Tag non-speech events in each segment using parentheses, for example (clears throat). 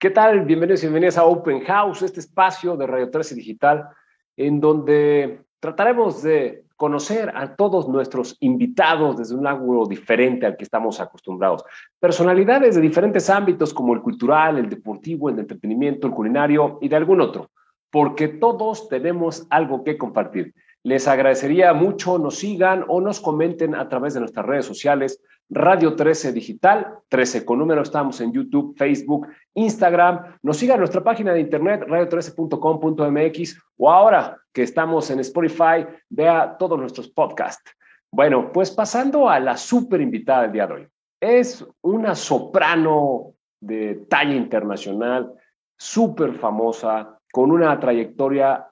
¿Qué tal? Bienvenidos y bienvenidas a Open House, este espacio de Radio 13 Digital, en donde trataremos de conocer a todos nuestros invitados desde un ángulo diferente al que estamos acostumbrados. Personalidades de diferentes ámbitos como el cultural, el deportivo, el entretenimiento, el culinario y de algún otro, porque todos tenemos algo que compartir. Les agradecería mucho nos sigan o nos comenten a través de nuestras redes sociales, Radio 13 Digital, 13 con número, estamos en YouTube, Facebook, Instagram. Nos sigan en nuestra página de internet, radio13.com.mx, o ahora que estamos en Spotify, vea todos nuestros podcasts. Bueno, pues pasando a la súper invitada del día de hoy. Es una soprano de talla internacional, súper famosa, con una trayectoria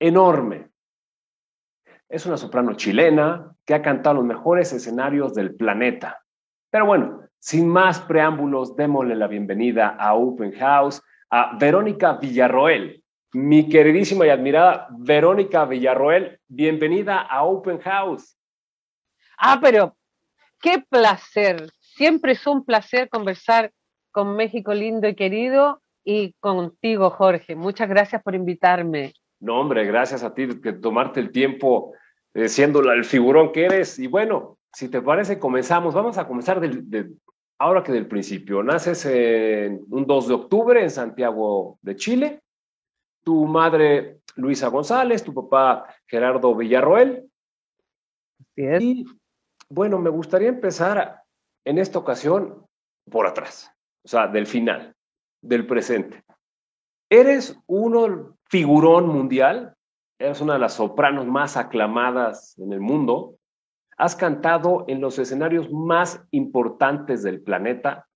enorme. Es una soprano chilena, que ha cantado los mejores escenarios del planeta. Pero bueno, sin más preámbulos, démosle la bienvenida a Open House a Verónica Villarroel. Mi queridísima y admirada Verónica Villarroel, bienvenida a Open House. Ah, pero qué placer. Siempre es un placer conversar con México lindo y querido y contigo, Jorge. Muchas gracias por invitarme. No, hombre, gracias a ti que tomarte el tiempo eh, siendo el figurón que eres. Y bueno, si te parece, comenzamos. Vamos a comenzar del, ahora que del principio. Naces en un 2 de octubre en Santiago de Chile. Tu madre, Luisa González, tu papá, Gerardo Villarroel. Y bueno, me gustaría empezar en esta ocasión por atrás, o sea, del final, del presente. Eres uno figurón mundial, eres una de las sopranos más aclamadas en el mundo. Has cantado en los escenarios más importantes del planeta,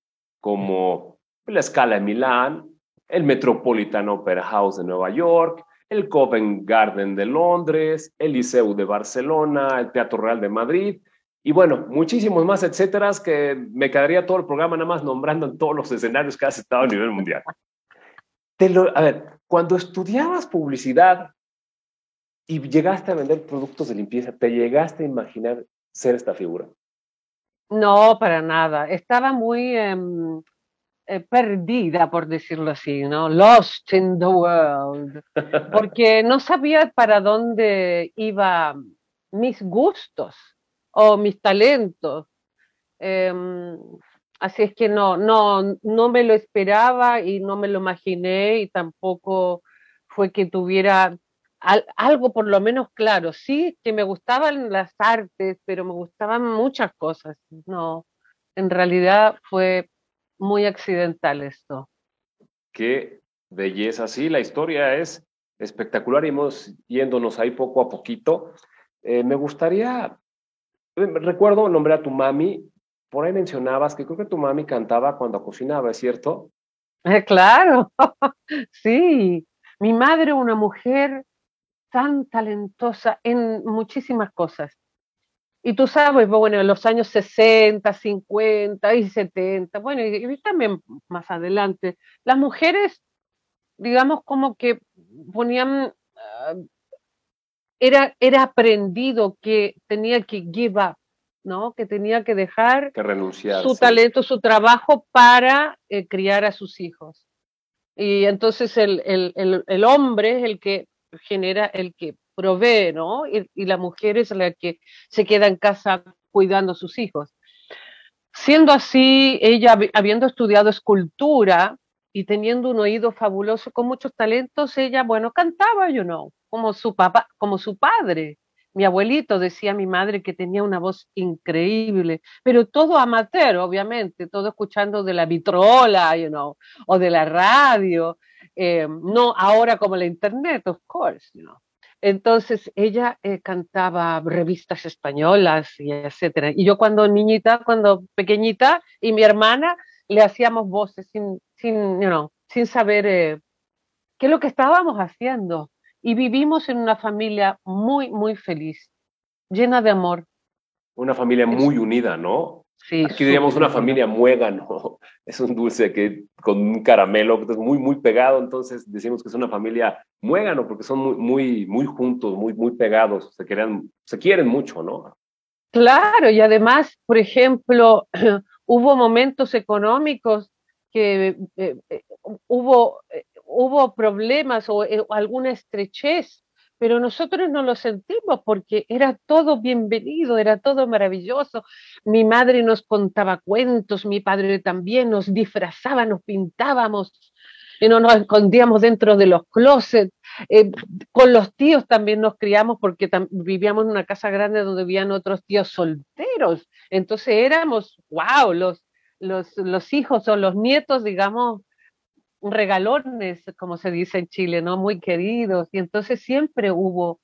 como la Scala de Milán, el Metropolitan Opera House de Nueva York, el Covent Garden de Londres, el Liceu de Barcelona, el Teatro Real de Madrid, y bueno, muchísimos más, etcétera, que me quedaría todo el programa nada más nombrando en todos los escenarios que has estado a nivel mundial. a ver, cuando estudiabas publicidad, y llegaste a vender productos de limpieza, ¿te llegaste a imaginar ser esta figura? No, para nada. Estaba muy em, eh, perdida, por decirlo así, ¿no? Lost in the world. Porque no sabía para dónde iban mis gustos o mis talentos. Em, así es que no, no, no me lo esperaba y no me lo imaginé y tampoco fue que tuviera algo por lo menos claro. Sí, que me gustaban las artes, pero me gustaban muchas cosas. No, en realidad fue muy accidental esto. Qué belleza. Sí, la historia es espectacular y hemos yéndonos ahí poco a poquito. Eh, me gustaría, eh, recuerdo nombré a tu mami, por ahí mencionabas que creo que tu mami cantaba cuando cocinaba, ¿es cierto? Eh, claro, (laughs) sí. Mi madre, una mujer tan talentosa en muchísimas cosas. Y tú sabes, bueno, en los años 60, 50 y 70, bueno, y, también más adelante, las mujeres, digamos, como que ponían, ah, era, era aprendido que tenía que give up, ¿no? Que tenía que dejar que renunciar, su talento, su trabajo para eh, criar a sus hijos. Y entonces el, el, el, el hombre es el que genera el que provee, ¿no? Y, la mujer es la que se queda en casa cuidando a sus hijos. Siendo así, ella habiendo estudiado escultura y teniendo un oído fabuloso con muchos talentos, ella, bueno, cantaba, you know, como su papá, como su padre. Mi abuelito decía a mi madre que tenía una voz increíble, pero todo amateur, obviamente, todo escuchando de la vitrola, you know, o de la radio, eh, no ahora como la internet, of course, Entonces ella eh, cantaba revistas españolas y etcétera. Y yo cuando niñita, cuando pequeñita, y mi hermana le hacíamos voces sin, sin, sin saber eh, qué es lo que estábamos haciendo. Y vivimos en una familia muy, muy feliz, llena de amor. Una familia muy unida, ¿no? Aquí diríamos una familia muégano. (laughs) Es un dulce que con un caramelo que es muy, muy pegado. Entonces decimos que es una familia muégano porque son muy, muy, muy juntos, muy, muy pegados. Se, quieren, se quieren mucho, ¿no? Claro, y además, por ejemplo, (clears throat) hubo momentos económicos que eh, eh, hubo, eh, hubo problemas o alguna estrechez, pero nosotros no lo sentimos porque era todo bienvenido, era todo maravilloso. Mi madre nos contaba cuentos, mi padre también nos disfrazaba, nos pintábamos y no nos escondíamos dentro de los closets. con los tíos también nos criamos porque vivíamos en una casa grande donde vivían otros tíos solteros. Entonces éramos, wow, los, los, los hijos o los nietos, digamos, regalones, como se dice en Chile, ¿no? Muy queridos. Y entonces siempre hubo,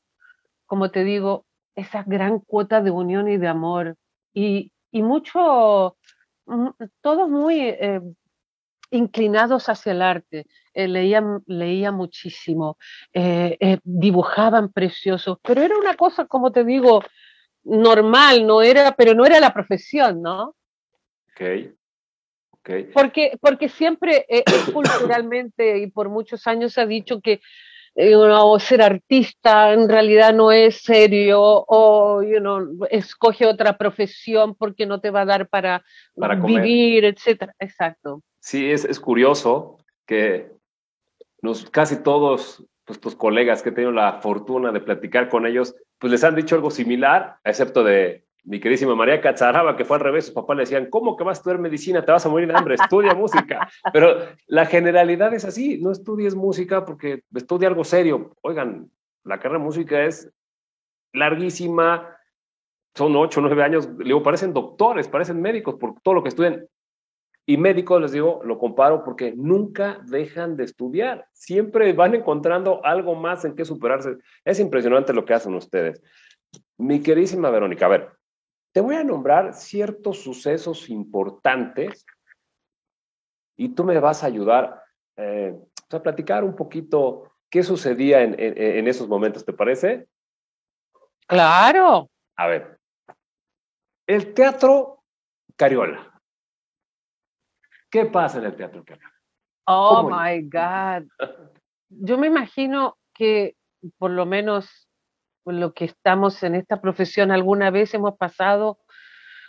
como te digo, esa gran cuota de unión y de amor. Y, y mucho, mm, todos muy eh, inclinados hacia el arte. Eh, leían, leía muchísimo, eh, dibujaban preciosos, pero era una cosa, como te digo, normal, no era, pero no era la profesión, ¿no? Okay. Porque, porque siempre eh, (coughs) culturalmente y por muchos años se ha dicho que eh, ser artista en realidad no es serio o you know, escoge otra profesión porque no te va a dar para, vivir, etcétera. Exacto. Sí, es, es curioso que nos, casi todos nuestros colegas que he tenido la fortuna de platicar con ellos, pues les han dicho algo similar, excepto de mi queridísima María Cazaraba, que fue al revés, sus papás le decían, ¿cómo que vas a estudiar medicina? Te vas a morir de hambre, estudia (laughs) música. Pero la generalidad es así, no estudies música porque estudia algo serio. Oigan, la carrera de música es larguísima, son ocho, nueve años, digo, parecen doctores, parecen médicos por todo lo que estudian. Y médicos, les digo, lo comparo porque nunca dejan de estudiar, siempre van encontrando algo más en qué superarse. Es impresionante lo que hacen ustedes. Mi queridísima Verónica, a ver, te voy a nombrar ciertos sucesos importantes y tú me vas a ayudar eh, a platicar un poquito qué sucedía en, en, esos momentos, ¿te parece? Claro. A ver, el teatro Cariola. ¿Qué pasa en el teatro Cariola? Oh, my God. Yo me imagino que por lo menos lo que estamos en esta profesión alguna vez hemos pasado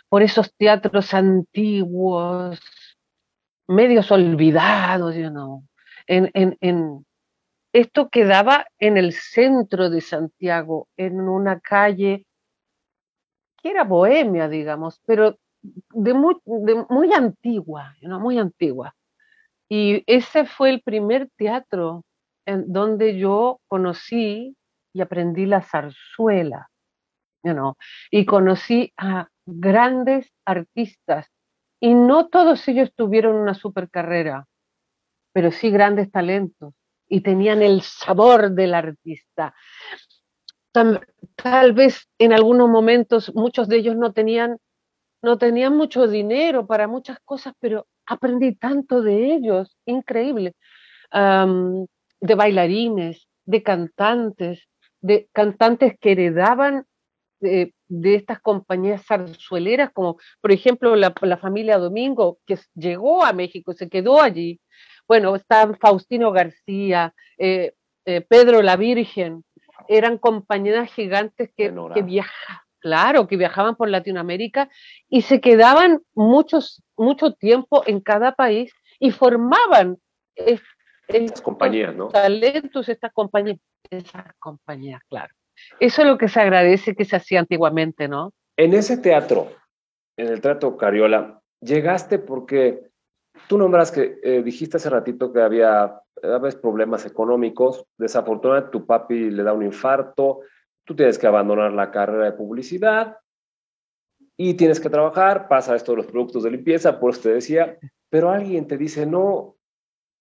por esos teatros antiguos, medios olvidados, you know. en, en, en, esto quedaba en el centro de Santiago, en una calle que era bohemia, digamos, pero de muy, de muy antigua, muy antigua. Y ese fue el primer teatro en donde yo conocí y aprendí la zarzuela, you y conocí a grandes artistas y no todos ellos tuvieron una super carrera, pero sí grandes talentos y tenían el sabor del artista. Tal, tal, vez en algunos momentos muchos de ellos no tenían, no tenían mucho dinero para muchas cosas, pero aprendí tanto de ellos, increíble, de bailarines, de cantantes, de cantantes que heredaban de, estas compañías zarzueleras, como por ejemplo la, familia Domingo, que llegó a México, se quedó allí. Bueno, está Faustino García, eh, eh, Pedro la Virgen, eran compañías gigantes que, que viajaban, claro, que viajaban por Latinoamérica y se quedaban muchos, mucho tiempo en cada país y formaban estas compañías, ¿no? Talentos, estas compañías, esas compañías, claro. Eso es lo que se agradece que se hacía antiguamente, ¿no? En ese teatro, en el Teatro Cariola, llegaste porque tú nombras que eh, dijiste hace ratito que había problemas económicos, desafortunadamente tu papi le da un infarto, tú tienes que abandonar la carrera de publicidad y tienes que trabajar, pasa esto de los productos de limpieza, por eso te decía, pero alguien te dice, no,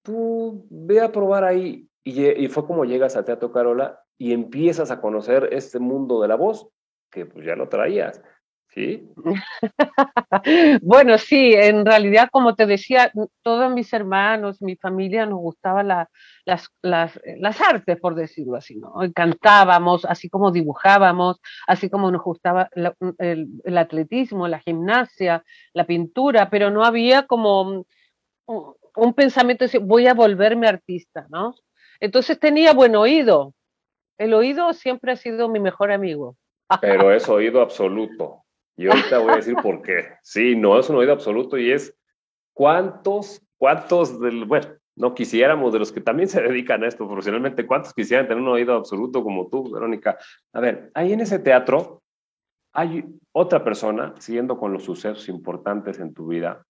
tú ve a probar ahí. Y, fue como llegas al Teatro Carola y empiezas a conocer este mundo de la voz que pues ya lo traías. ¿Sí? (laughs) bueno, sí, en realidad, como te decía, todos mis hermanos, mi familia nos gustaba las, las, las, artes, por decirlo así, ¿no? Cantábamos, así como dibujábamos, así como nos gustaba el, atletismo, la gimnasia, la pintura, pero no había como un pensamiento de voy a volverme artista, ¿no? Entonces tenía buen oído. El oído siempre ha sido mi mejor amigo. Pero (laughs) es oído absoluto. Y ahorita voy a decir por qué. Sí, no es un oído absoluto y es cuántos ¿cuántos del, bueno, no quisiéramos, de los que también se dedican a esto profesionalmente, cuántos quisieran tener un oído absoluto como tú, Verónica? A ver, ahí en ese teatro hay otra persona, siguiendo con los sucesos importantes en tu vida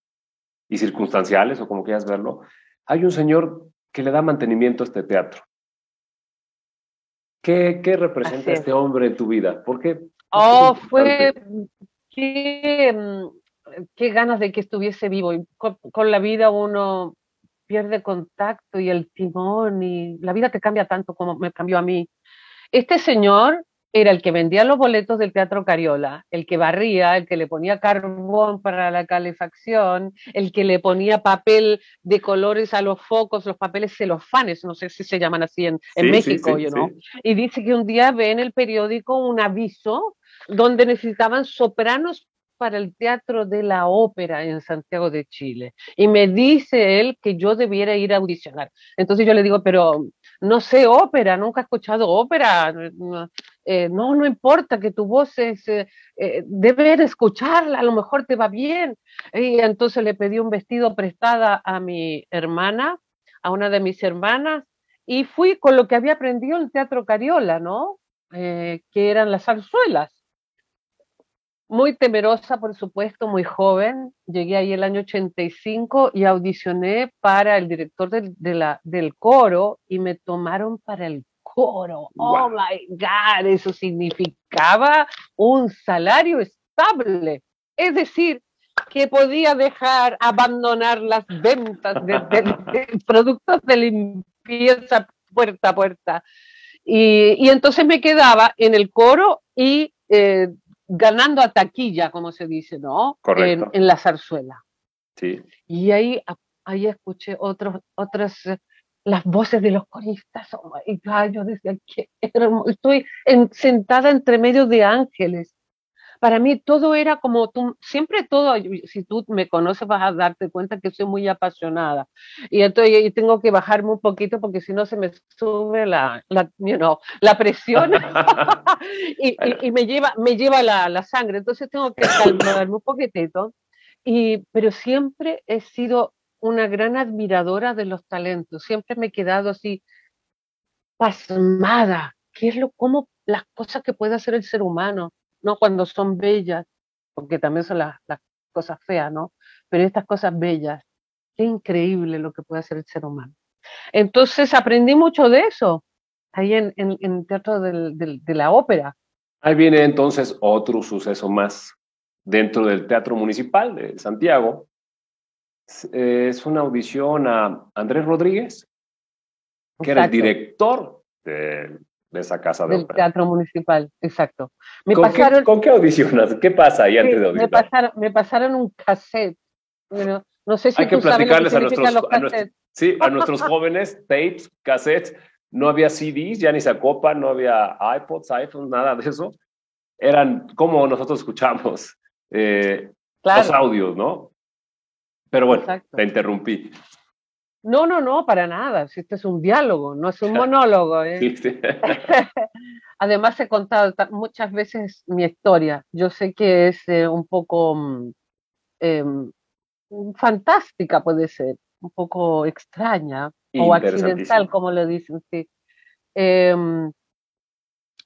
y circunstanciales, o como quieras verlo, hay un señor que le da mantenimiento a este teatro. ¿Qué, qué representa este hombre en tu vida? ¿Por qué? Oh, fue qué, mm, qué ganas de que estuviese vivo. Y con, la vida uno pierde contacto y el timón y la vida te cambia tanto como me cambió a mí. Este señor era el que vendía los boletos del Teatro Cariola, el que barría, el que le ponía carbón para la calefacción, el que le ponía papel de colores a los focos, los papeles celofanes, no sé si se llaman así en, México, ¿no? Y dice que un día ve en el periódico un aviso donde necesitaban sopranos para el Teatro de la Ópera en Santiago de Chile. Y me dice él que yo debiera ir a audicionar. Entonces yo le digo, pero no sé ópera, nunca he escuchado ópera. Eh, no, no importa que tu voz es, eh, eh, escucharla, a lo mejor te va bien. Y entonces le pedí un vestido prestada a mi hermana, a una de mis hermanas, y fui con lo que había aprendido en el Teatro Cariola, ¿no? que eran las zarzuelas muy temerosa, por supuesto, muy joven. Llegué ahí el año 85 y audicioné para el director del, del coro y me tomaron para el coro. Oh my God, eso significaba un salario estable. Es decir, que podía dejar, abandonar las ventas de, productos de limpieza puerta a puerta. Y, y, entonces me quedaba en el coro y eh, ganando a taquilla, como se dice, ¿no? Correcto. En, la zarzuela. Sí. Y ahí, ahí escuché otros, otras, eh, las voces de los coristas. Oh my God, yo decía, que estoy sentada entre medio de ángeles para mí todo era como tú, siempre todo, si tú me conoces vas a darte cuenta que soy muy apasionada. Y entonces tengo que bajarme un poquito porque si no se me sube la, la, you know, la presión (laughs) (laughs) y, y, me lleva, me lleva la, la, sangre. Entonces tengo que calmarme un poquitito. Y, pero siempre he sido una gran admiradora de los talentos. Siempre me he quedado así pasmada. ¿Qué es lo, cómo las cosas que puede hacer el ser humano? no cuando son bellas, porque también son las, cosas feas, ¿no? Pero estas cosas bellas, qué increíble lo que puede hacer el ser humano. Entonces aprendí mucho de eso ahí en, el Teatro de la Ópera. Ahí viene entonces otro suceso más dentro del Teatro Municipal de Santiago. Es una audición a Andrés Rodríguez, que era el director de esa casa de del teatro municipal, exacto. Me ¿Con, pasaron, qué, ¿Con, qué, audicionas? ¿Qué pasa ahí antes de audicionar? Me pasaron, me pasaron un cassette. Bueno, no sé si Hay que platicarles a, nuestros, a, nuestros, sí, a nuestros jóvenes, tapes, cassettes. No había CDs, ya ni se acopan, no había iPods, iPhones, nada de eso. Eran como nosotros escuchamos eh, los audios, ¿no? Pero bueno, te interrumpí. No, no, no, para nada. Si este es un diálogo, no es un (laughs) monólogo. ¿eh? (laughs) Además, he contado muchas veces mi historia. Yo sé que es eh, un poco mm, em, fantástica, puede ser, un poco extraña o accidental, como lo dicen. Sí. Em,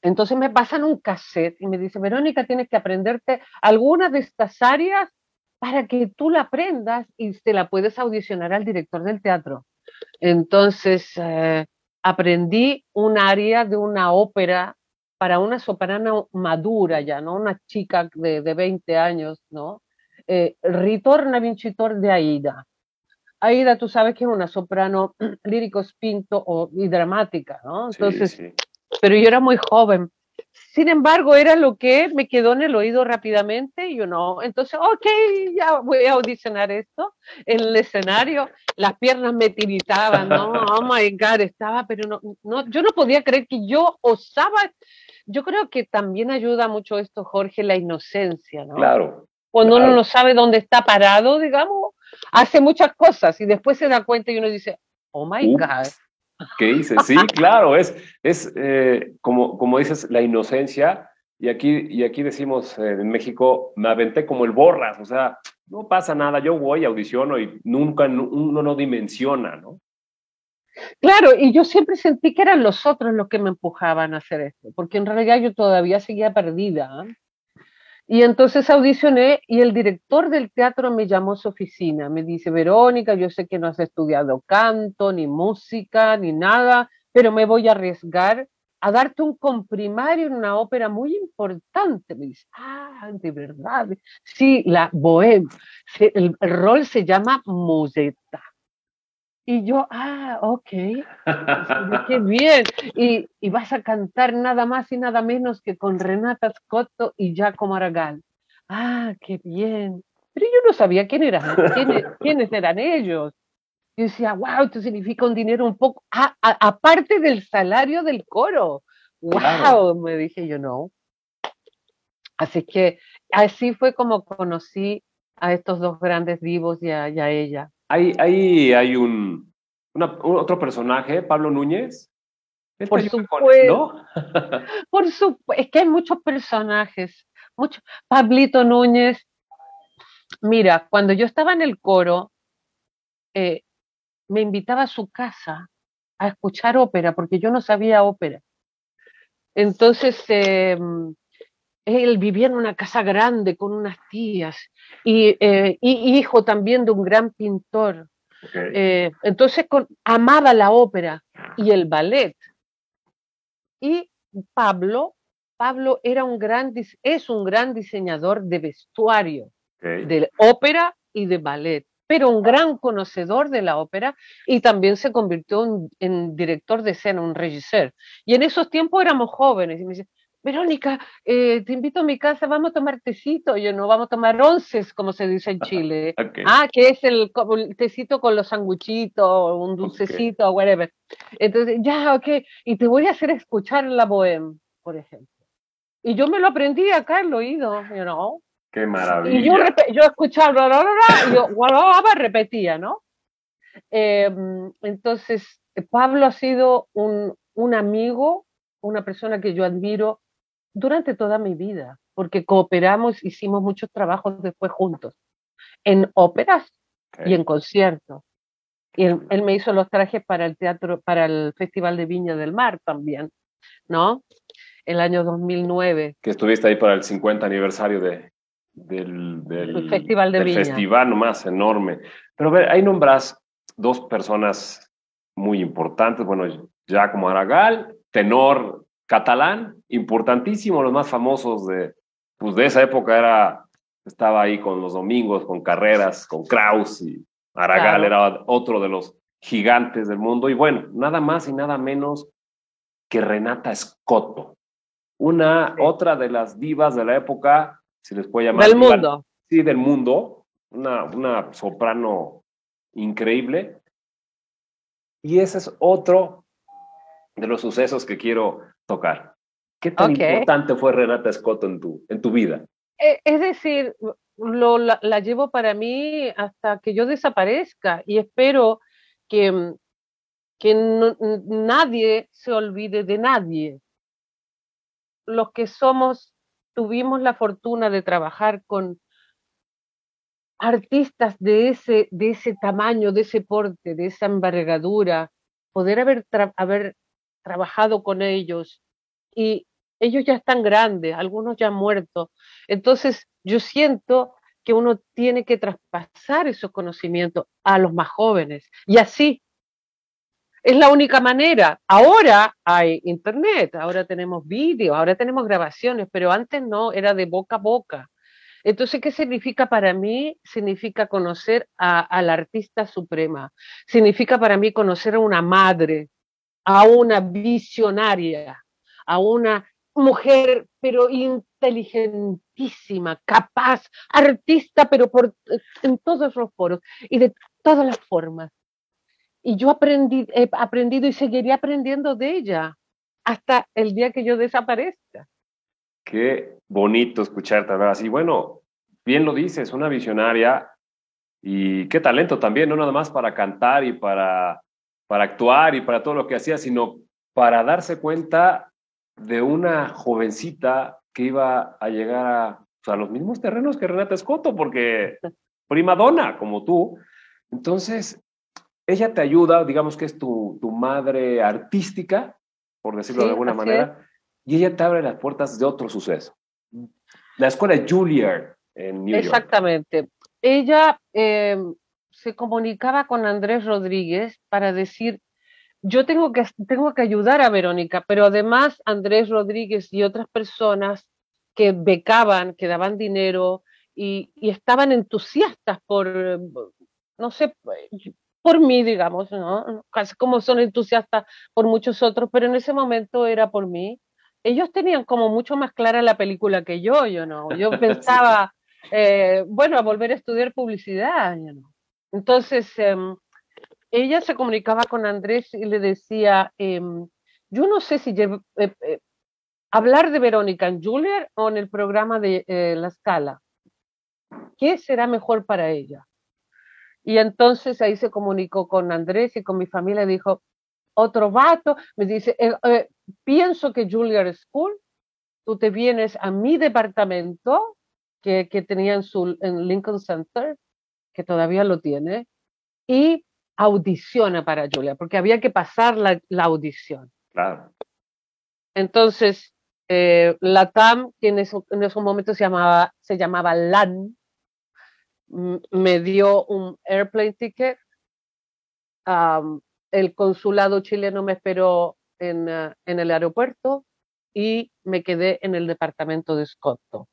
entonces me pasan un cassette y me dice, Verónica, tienes que aprenderte algunas de estas áreas para que tú la aprendas y se la puedes audicionar al director del teatro. Entonces, eh, aprendí un área de una ópera para una soprano madura ya, ¿no? Una chica de, de 20 años, ¿no? Eh, Ritorna Vincitor de Aida. Aida, tú sabes que es una soprano (clears throat) lírico spinto o, y dramática, ¿no? Entonces, pero yo era muy joven sin embargo, era lo que me quedó en el oído rápidamente y uno, entonces, ok, ya voy a audicionar esto en el escenario. Las piernas me tiritaban, ¿no? Oh (laughs) my God, estaba, pero no, no, yo no podía creer que yo osaba. Yo creo que también ayuda mucho esto, Jorge, la inocencia, ¿no? Claro. Cuando uno no sabe dónde está parado, digamos, hace muchas cosas y después se da cuenta y uno dice, oh my God ¿Qué hice? Sí, claro, es, es eh, como, como dices, la inocencia. Y aquí, y aquí decimos en México, me aventé como el borras, o sea, no pasa nada, yo voy, audiciono y nunca uno no dimensiona, ¿no? Claro, y yo siempre sentí que eran los otros los que me empujaban a hacer esto, porque en realidad yo todavía seguía perdida. ¿ah? Y entonces audicioné y el director del teatro me llamó a su oficina. Me dice, Verónica, yo sé que no has estudiado canto, ni música, ni nada, pero me voy a arriesgar a darte un comprimario en una ópera muy importante. Me dice, ah, de verdad. Sí, la Bohème. El, rol se llama Musetta. Y yo, ah, ok, qué bien. Y, y, vas a cantar nada más y nada menos que con Renata Scotto y Giacomo Aragal. Ah, qué bien. Pero yo no sabía quién eran, quiénes, (laughs) quiénes eran ellos. Yo decía, wow, esto significa un dinero un poco, aparte del salario del coro. Wow, me dije yo, no. Así que así fue como conocí a estos dos grandes divos y a ella. Hay, hay, un, otro personaje, Pablo Núñez. Por supuesto. (laughs) Por supuesto. Es que hay muchos personajes. Mucho. Pablito Núñez. Mira, cuando yo estaba en el coro, eh, me invitaba a su casa a escuchar ópera, porque yo no sabía ópera. Entonces, em, él vivía en una casa grande con unas tías y, eh, hijo también de un gran pintor. Eh, entonces amaba la ópera y el ballet. Y Pablo, Pablo era un gran, es un gran diseñador de vestuario, de ópera y de ballet, pero un gran conocedor de la ópera y también se convirtió en, en director de escena, un regisseur. Y en esos tiempos éramos jóvenes y me dice, Verónica, eh, te invito a mi casa, vamos a tomar tecito. Yo no, vamos a tomar onces, como se dice en Chile. Ah, que es el, tecito con los sanguchitos, un dulcecito, whatever. Entonces, ya, ok. Y te voy a hacer escuchar la bohème, por ejemplo. Y yo me lo aprendí acá en el oído, you know. Qué maravilla. Y yo, yo escuchaba, y yo repetía, ¿no? Em, entonces, Pablo ha sido un, un amigo, una persona que yo admiro durante toda mi vida, porque cooperamos, hicimos muchos trabajos después juntos, en óperas y en conciertos. Y él, me hizo los trajes para el teatro, para el Festival de Viña del Mar también, ¿no? El año 2009. Que estuviste ahí para el 50 aniversario de, del, Festival de del Viña. festival nomás, enorme. Pero ver, ahí nombras dos personas muy importantes, bueno, Giacomo Aragal, tenor catalán, importantísimo, los más famosos de, pues de esa época era, estaba ahí con los domingos, con carreras, con Kraus y Aragal era otro de los gigantes del mundo. Y bueno, nada más y nada menos que Renata Scotto, una, otra de las divas de la época, si les puede llamar. Del mundo. Sí, del mundo, una, una soprano increíble. Y ese es otro de los sucesos que quiero tocar. ¿Qué tan importante fue Renata Scott en tu, en tu vida? E, es decir, lo, la, llevo para mí hasta que yo desaparezca y espero que, que nadie se olvide de nadie. Los que somos, tuvimos la fortuna de trabajar con artistas de ese, de ese tamaño, de ese porte, de esa envergadura, poder haber, haber trabajado con ellos y ellos ya están grandes, algunos ya han muerto. Entonces, yo siento que uno tiene que traspasar esos conocimientos a los más jóvenes. Y así, es la única manera. Ahora hay internet, ahora tenemos vídeos, ahora tenemos grabaciones, pero antes no, era de boca a boca. Entonces, ¿qué significa para mí? Significa conocer a, a la artista suprema. Significa para mí conocer a una madre, a una visionaria, a una mujer, pero inteligentísima, capaz, artista, pero por, en todos los foros y de todas las formas. Y yo aprendí, he aprendido y seguiré aprendiendo de ella hasta el día que yo desaparezca. Qué bonito escucharte hablar así. Bueno, bien lo dices, una visionaria y qué talento también, no nada más para cantar y para para actuar y para todo lo que hacía, sino para darse cuenta de una jovencita que iba a llegar a, pues, los mismos terrenos que Renata Escoto, porque (laughs) prima donna como tú. Entonces, ella te ayuda, digamos que es tu, tu madre artística, por decirlo de alguna manera, y ella te abre las puertas de otro suceso. La escuela Juilliard en New Exactamente. Ella eh, se comunicaba con Andrés Rodríguez para decir, yo tengo que, tengo que ayudar a Verónica, pero además Andrés Rodríguez y otras personas que becaban, que daban dinero y, estaban entusiastas por, no sé, por mí, digamos, ¿no? Casi como son entusiastas por muchos otros, pero en ese momento era por mí. Ellos tenían como mucho más clara la película que yo, yo no. Yo (laughs) pensaba, eh, bueno, a volver a estudiar publicidad, yo no. Entonces, em, ella se comunicaba con Andrés y le decía, em, yo no sé si eh, eh, hablar de Verónica en Julia o en el programa de La Scala. ¿Qué será mejor para ella? Y entonces ahí se comunicó con Andrés y con mi familia, dijo, otro vato, me dice, eh, eh, pienso que Juilliard School, tú te vienes a mi departamento que, que tenía en, su, en Lincoln Center, que todavía lo tiene, y audiciona para Julia, porque había que pasar la, la audición. Claro. Entonces, eh, la TAM, que en, en esos momentos se llamaba, se llamaba LAN, me dio un airplane ticket. el consulado chileno me esperó en, ah, en, el aeropuerto y me quedé en el departamento de Scotto.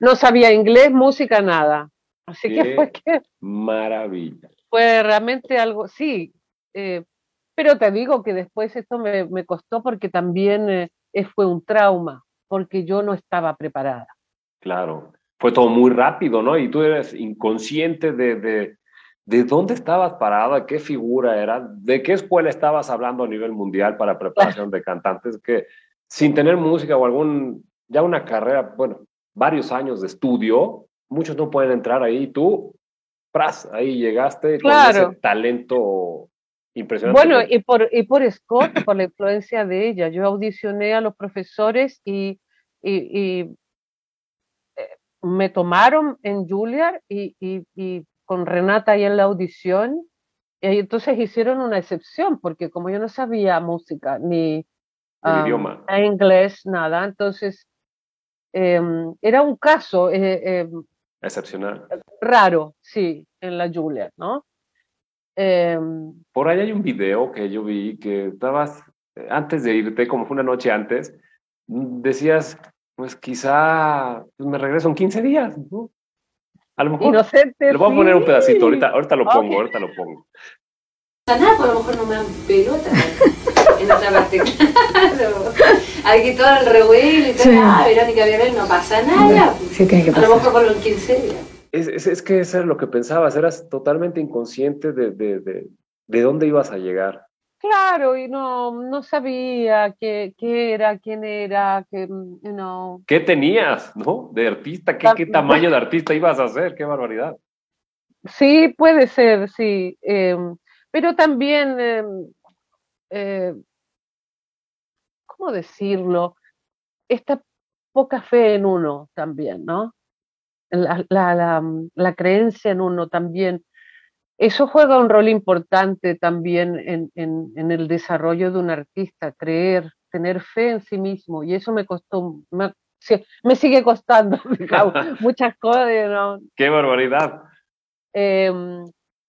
No sabía inglés, música, nada. Así que fue que... Maravilla. Fue realmente algo, sí, eh, pero te digo que después esto me, me costó porque también eh, fue un trauma, porque yo no estaba preparada. Claro fue todo muy rápido, ¿no? Y tú eres inconsciente de, de, de dónde estabas parada, qué figura era, de qué escuela estabas hablando a nivel mundial para preparación de cantantes, que sin tener música o algún, ya una carrera, bueno, varios años de estudio, muchos no pueden entrar ahí. Tú, pras, ahí llegaste con ese talento impresionante. Bueno, y por, y por Scott, por la influencia de ella, yo audicioné a los profesores y, y, y me tomaron en Juilliard y, y, con Renata ahí en la audición, y entonces hicieron una excepción, porque como yo no sabía música ni idioma. inglés, nada, entonces em, era un caso eh, em, excepcional. Raro, sí, en la Juilliard, ¿no? Em, Por ahí hay un video que yo vi que estabas, antes de irte, como fue una noche antes, decías pues quizá pues, me regreso en 15 días, ¿no? A lo mejor. Inocente, le voy a poner un pedacito, ahorita, ahorita lo pongo, ahorita lo pongo. Nada, pues a lo mejor no me dan pelota (laughs) en otra parte, (laughs) claro. Hay que todo el revuelo y todo, sí. ah, Verónica Villarreal no pasa nada. Sí, tiene que pasar. A lo mejor por los 15 días. Es, es, es, que eso era lo que pensabas, eras totalmente inconsciente de, de, de, de dónde ibas a llegar. Claro, y no, no sabía qué, qué era, quién era, qué, know. ¿Qué tenías, no? De artista, ¿qué, qué tamaño de (laughs) artista ibas a hacer? ¡Qué barbaridad! Sí, puede ser, sí. Eh, pero también, eh, eh, ¿cómo decirlo? Esta poca fe en uno también, ¿no? La, la, la, la creencia en uno también eso juega un rol importante también en, en, el desarrollo de un artista, creer, tener fe en sí mismo. Y eso me costó, me, me sigue costando (laughs) (laughs) muchas cosas. ¿no? ¡Qué barbaridad! Em,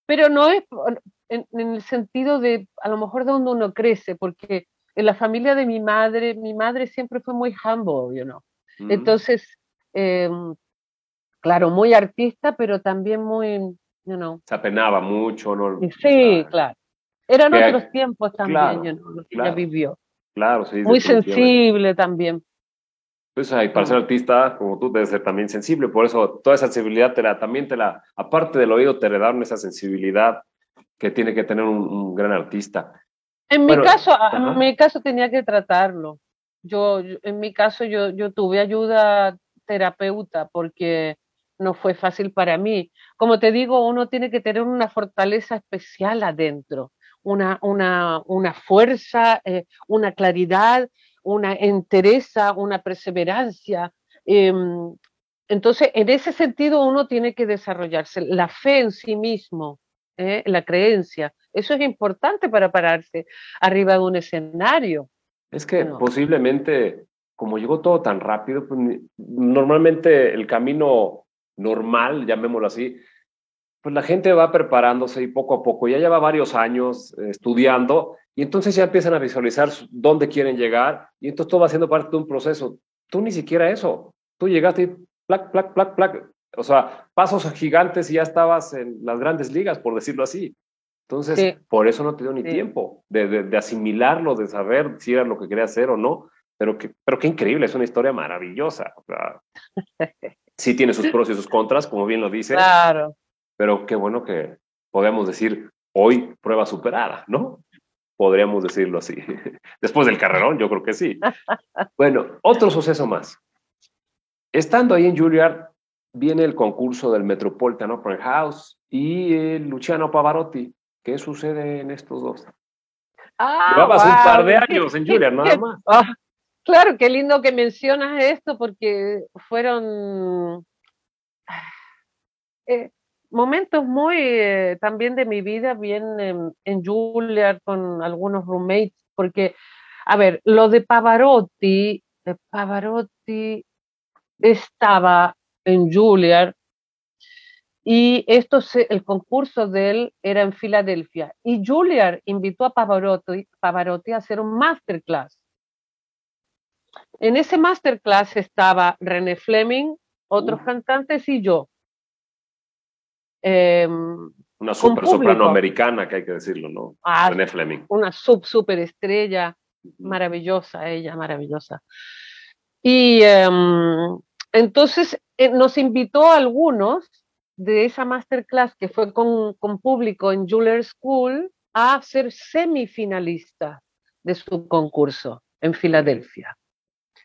pero no es en, el sentido de, a lo mejor de donde uno crece, porque en la familia de mi madre, mi madre siempre fue muy humble, you know? Mm. Entonces, em, claro, muy artista, pero también muy se apenaba mucho, ¿no? Sí, claro. Eran otros tiempos también, lo que ella vivió. Claro, sí. Muy sensible también. Pues para ser artista, como tú, debes ser también sensible. Por eso, toda esa sensibilidad te la, también te la, aparte del oído, te heredaron esa sensibilidad que tiene que tener un, gran artista. En mi caso, en mi caso tenía que tratarlo. Yo, en mi caso, yo, yo tuve ayuda terapeuta porque no fue fácil para mí. Como te digo, uno tiene que tener una fortaleza especial adentro, una, una, una fuerza, eh, una claridad, una entereza, una perseverancia. Em, entonces, en ese sentido, uno tiene que desarrollarse la fe en sí mismo, ¿eh? la creencia. Eso es importante para pararse arriba de un escenario. Es que posiblemente, como llegó todo tan rápido, pues, normalmente el camino normal, llamémoslo así, pues la gente va preparándose y poco a poco, ya lleva varios años eh, estudiando y entonces ya empiezan a visualizar dónde quieren llegar y entonces todo va siendo parte de un proceso. Tú ni siquiera eso. Tú llegaste y plac, plac, plac, plac. O sea, pasos gigantes y ya estabas en las grandes ligas, por decirlo así. Entonces, por eso no te dio ni tiempo de, de, asimilarlo, de saber si era lo que quería hacer o no. Pero, que, pero qué increíble, es una historia maravillosa. O sea, (laughs) sí tiene sus pros y sus contras, como bien lo dices. Claro pero qué bueno que podemos decir hoy prueba superada, ¿no? Podríamos decirlo así. (laughs) Después del carrerón, yo creo que sí. (laughs) Bueno, otro suceso más. Estando ahí en Juilliard, viene el concurso del Metropolitan Opera House y el Luciano Pavarotti. ¿Qué sucede en estos dos? Ah, Llevabas un par de años en Juilliard, nada más. (laughs) Ah, claro, qué lindo que mencionas esto porque fueron... (sighs) Eh, momentos muy eh, también de mi vida, bien en, en Juilliard con algunos roommates, porque, a ver, lo de Pavarotti, de Pavarotti estaba en Juilliard y esto el concurso de él era en Filadelfia y Juilliard invitó a Pavarotti, Pavarotti a hacer un masterclass. En ese masterclass estaba René Fleming, otros cantantes y yo. Em, una super soprano americana, que hay que decirlo, ¿no? Ah, Fleming. Una sub super estrella, maravillosa ella, maravillosa. Y em, entonces nos invitó a algunos de esa masterclass que fue con, con público en Juilliard School a ser semifinalista de su concurso en Filadelfia.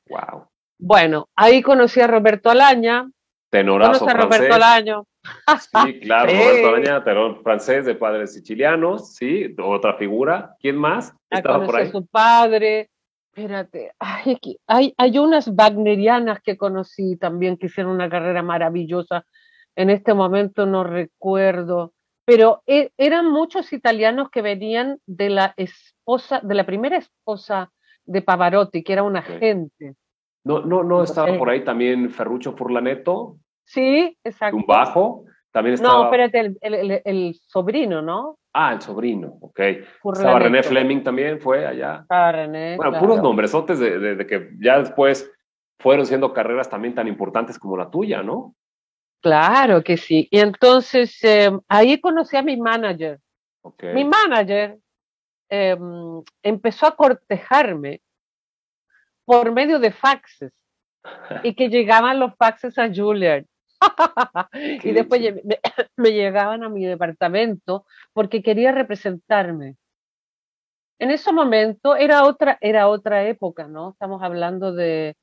Wow. Bueno, ahí conocí a Roberto Alaña. Tenorazo conocí a Roberto Alaño. Sí, claro, (laughs) Roberto Araña, terror francés de padres sicilianos, sí, otra figura. ¿Quién más estaba por ahí? su padre. Espérate, hay, hay, hay unas wagnerianas que conocí también que hicieron una carrera maravillosa. En este momento no recuerdo, pero e, eran muchos italianos que venían de la esposa, de la primera esposa de Pavarotti, que era un agente. No, no, no estaba por ahí también Ferruccio Furlaneto. Sí, exacto. Un bajo. También estaba... No, espérate, el, sobrino, ¿no? Ah, el sobrino, ok. estaba René Fleming también, fue allá. Ah, René. Bueno, puros nombresotes de, de, que ya después fueron siendo carreras también tan importantes como la tuya, ¿no? Claro que sí. Y entonces em, ahí conocí a mi manager. Okay. Mi manager em, empezó a cortejarme por medio de faxes y que (laughs) llegaban los faxes a Juilliard. (laughs) y después (coughs) me, llegaban a mi departamento porque quería representarme. En ese momento era otra, era otra época, ¿no? Estamos hablando de,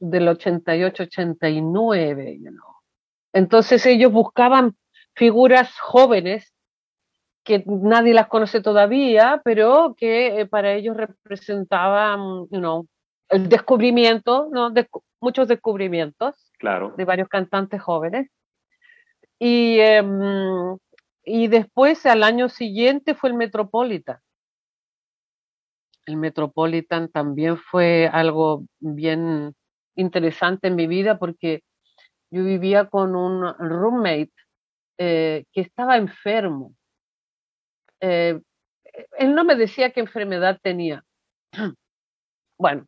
del 88, 89, you know. Entonces ellos buscaban figuras jóvenes que nadie las conoce todavía, pero que eh, para ellos representaban, you know, el descubrimiento, ¿no? Muchos descubrimientos claro. de varios cantantes jóvenes. Y, em, y después, al año siguiente, fue el Metropolitan. El Metropolitan también fue algo bien interesante en mi vida porque yo vivía con un roommate eh, que estaba enfermo. Eh, él no me decía qué enfermedad tenía. (clears throat) Bueno,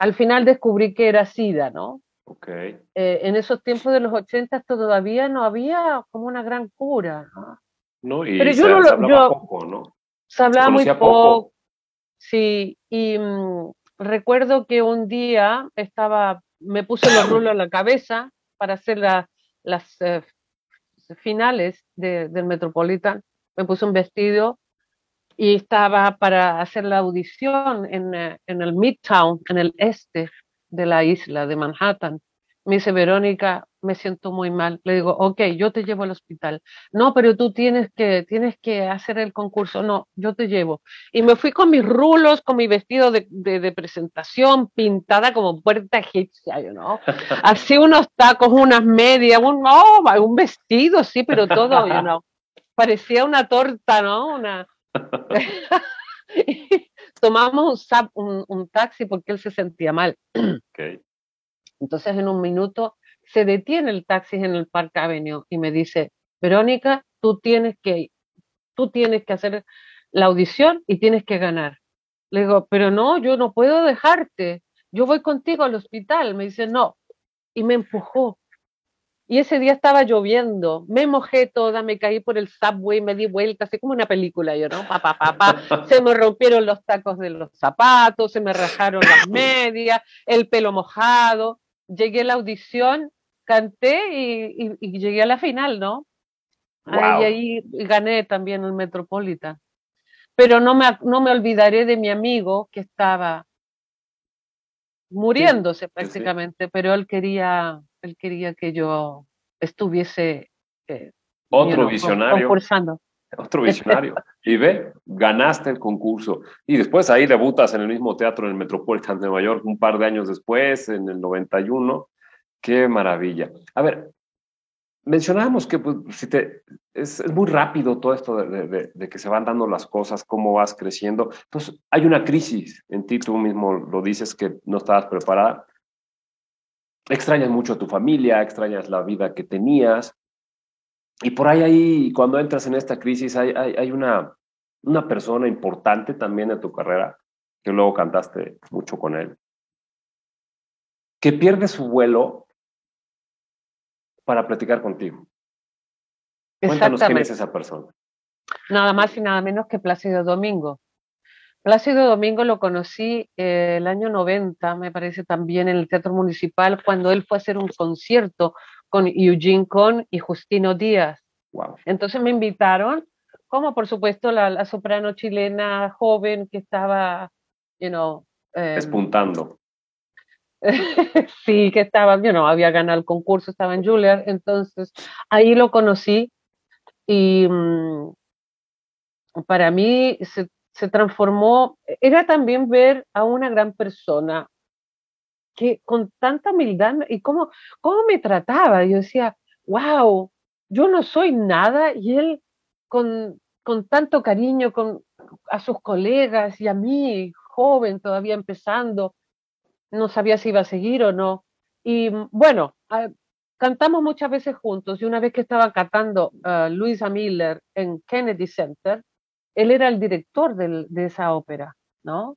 al final descubrí que era SIDA, ¿no? Okay. Eh, en esos tiempos de los 80 todavía no había como una gran cura. No, y Pero se, yo se hablaba poco, ¿no? Se hablaba muy poco. Sí, y mm, recuerdo que un día estaba, me puse los rulos en la cabeza para hacer las eh, finales del Metropolitan. Me puse un vestido y estaba para hacer la audición en, eh, en, el Midtown, en el este de la isla de Manhattan. Me dice, Verónica, me siento muy mal. Le digo, ok, yo te llevo al hospital. No, pero tú tienes que, tienes que hacer el concurso. No, yo te llevo. Y me fui con mis rulos, con mi vestido de, de, presentación, pintada como puerta egipcia, ¿no? Así unos tacos, unas medias, un, oh, un vestido, sí, pero todo, you know. Parecía una torta, ¿no? Una... (laughs) (laughs) tomamos un, un, taxi porque él se sentía mal. (clears throat) Okay. Entonces en un minuto se detiene el taxi en el Park Avenue y me dice, Verónica, tú tienes que, tú tienes que hacer la audición y tienes que ganar. Le digo, pero no, yo no puedo dejarte, yo voy contigo al hospital. Me dice, no, y me empujó. Y ese día estaba lloviendo, me mojé toda, me caí por el subway, me di vuelta, así como una película, yo, ¿no? Pa, pa, pa, pa. Se me rompieron los tacos de los zapatos, se me rajaron las medias, el pelo mojado. Llegué a la audición canté y, llegué a la final, ¿no? Ahí, ahí gané también el Metropolitan. Pero no me, no me olvidaré de mi amigo que estaba muriéndose prácticamente, pero él quería, él quería que yo estuviese eh, otro visionario. Otro (laughs) visionario. y ve, ganaste el concurso. Y después ahí debutas en el mismo teatro en el Metropolitan de Nueva York un par de años después, en el 91. Qué maravilla. A ver, mencionábamos que pues, si te, es, muy rápido todo esto de, que se van dando las cosas, cómo vas creciendo. Entonces, hay una crisis en ti, tú mismo lo dices que no estabas preparada. Extrañas mucho a tu familia, extrañas la vida que tenías. Y por ahí, ahí cuando entras en esta crisis, hay, hay, hay una, una persona importante también en tu carrera, que luego cantaste mucho con él, que pierde su vuelo para platicar contigo. Cuéntanos quién es esa persona. Nada más y nada menos que Plácido Domingo. Plácido Domingo lo conocí eh, el año 90, me parece también en el Teatro Municipal, cuando él fue a hacer un concierto con Eugene Con y Justino Díaz. Wow. Entonces me invitaron, como por supuesto la, soprano chilena joven que estaba, you know, em, espuntando. (laughs) sí, que estaba, yo no, había ganado el concurso, estaba en Juilliard, entonces ahí lo conocí y mm, para mí se, se, transformó, era también ver a una gran persona que con tanta humildad y cómo, cómo me trataba, yo decía, wow, yo no soy nada y él con, con tanto cariño con, a sus colegas y a mí, joven, todavía empezando, no sabía si iba a seguir o no. Y mm, bueno, ah, cantamos muchas veces juntos y una vez que estaba cantando uh, Luisa Miller en Kennedy Center, él era el director de esa ópera, ¿no?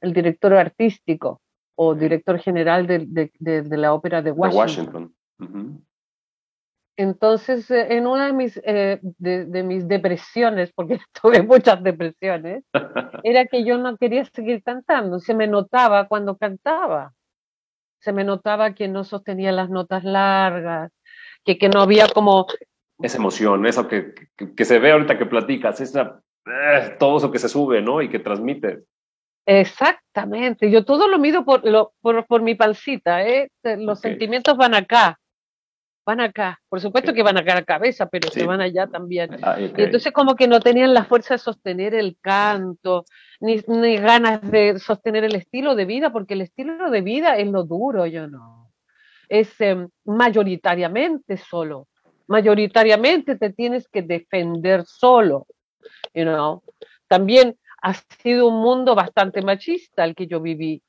El director artístico o director general de, la ópera de Washington. Entonces, eh, en una de mis, eh, de, mis depresiones, (laughs) porque tuve muchas depresiones, (laughs) era que yo no quería seguir cantando. Se me notaba cuando cantaba. Se me notaba que no sostenía las notas largas, que, que no había como... Esa emoción, eso que, que, se ve ahorita que platicas, esa, eh, todo eso que se sube, ¿no? Y que transmite. Exactamente. Yo todo lo mido por, lo, por, por mi pancita, ¿eh? Los sentimientos van acá van acá. Por supuesto que van acá a la cabeza, pero se van allá también. Ah, y entonces como que no tenían la fuerza de sostener el canto, ni, ni, ganas de sostener el estilo de vida, porque el estilo de vida es lo duro, yo no. Es em, mayoritariamente solo. Mayoritariamente te tienes que defender solo. You know? También ha sido un mundo bastante machista el que yo viví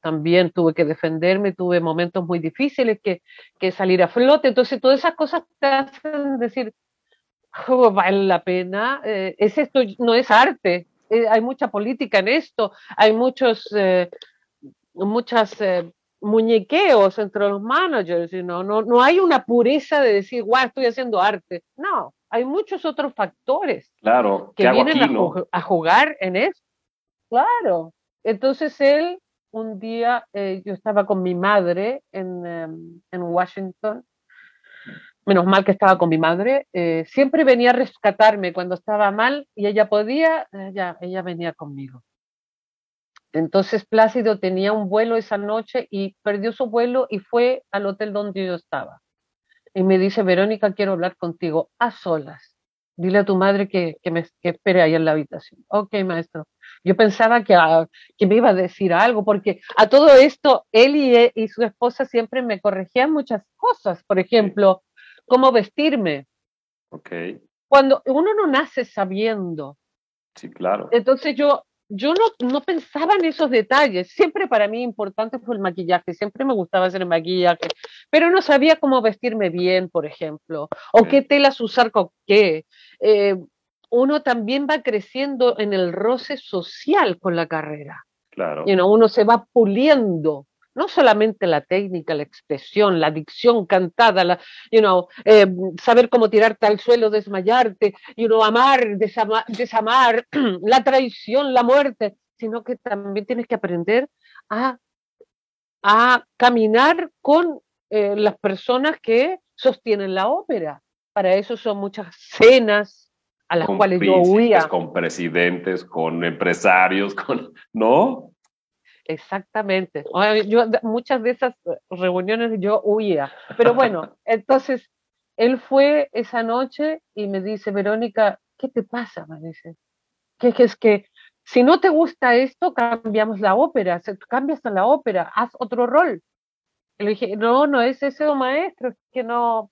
también tuve que defenderme, tuve momentos muy difíciles que, que salir a flote, entonces todas esas cosas te hacen decir, oh, vale la pena, eh, es esto, no es arte, eh, hay mucha política en esto, hay muchos, eh, muchas muñequeos entre los managers, no, no hay una pureza de decir, guau, estoy haciendo arte, no, hay muchos otros factores claro, que vienen a, a jugar en eso. Claro, entonces él un día eh, yo estaba con mi madre en, em, en, Washington, menos mal que estaba con mi madre, eh, siempre venía a rescatarme cuando estaba mal y ella podía, ella, ella venía conmigo. Entonces Plácido tenía un vuelo esa noche y perdió su vuelo y fue al hotel donde yo estaba. Y me dice, Verónica, quiero hablar contigo a solas. Dile a tu madre que, que me que espere ahí en la habitación. Ok, maestro. Yo pensaba que, ah, que, me iba a decir algo, porque a todo esto, él y, y, su esposa siempre me corregían muchas cosas. Por ejemplo, cómo vestirme. Ok. Cuando uno no nace sabiendo. Sí, claro. Entonces yo yo no, no, pensaba en esos detalles. Siempre para mí importante fue el maquillaje, siempre me gustaba hacer el maquillaje, pero no sabía cómo vestirme bien, por ejemplo, o qué telas usar con qué. Eh, uno también va creciendo en el roce social con la carrera. Claro. uno se va puliendo no solamente la técnica, la expresión, la dicción cantada, la, you know, eh, saber cómo tirarte al suelo, desmayarte, you know, amar, desamar, (clears throat) la traición, la muerte, sino que también tienes que aprender a, a caminar con eh, las personas que sostienen la ópera. Para eso son muchas cenas a las cuales yo huía. Con presidentes, con empresarios, (laughs) con, ¿no? Exactamente. Yo muchas de esas eh, reuniones yo huía. Pero bueno, (laughs) entonces él fue esa noche y me dice, Verónica, ¿qué te pasa? Me dice, que es que si no te gusta esto, cambiamos la ópera, cambias a la ópera, haz otro rol. Y le dije, no, no es ese maestro, es que no,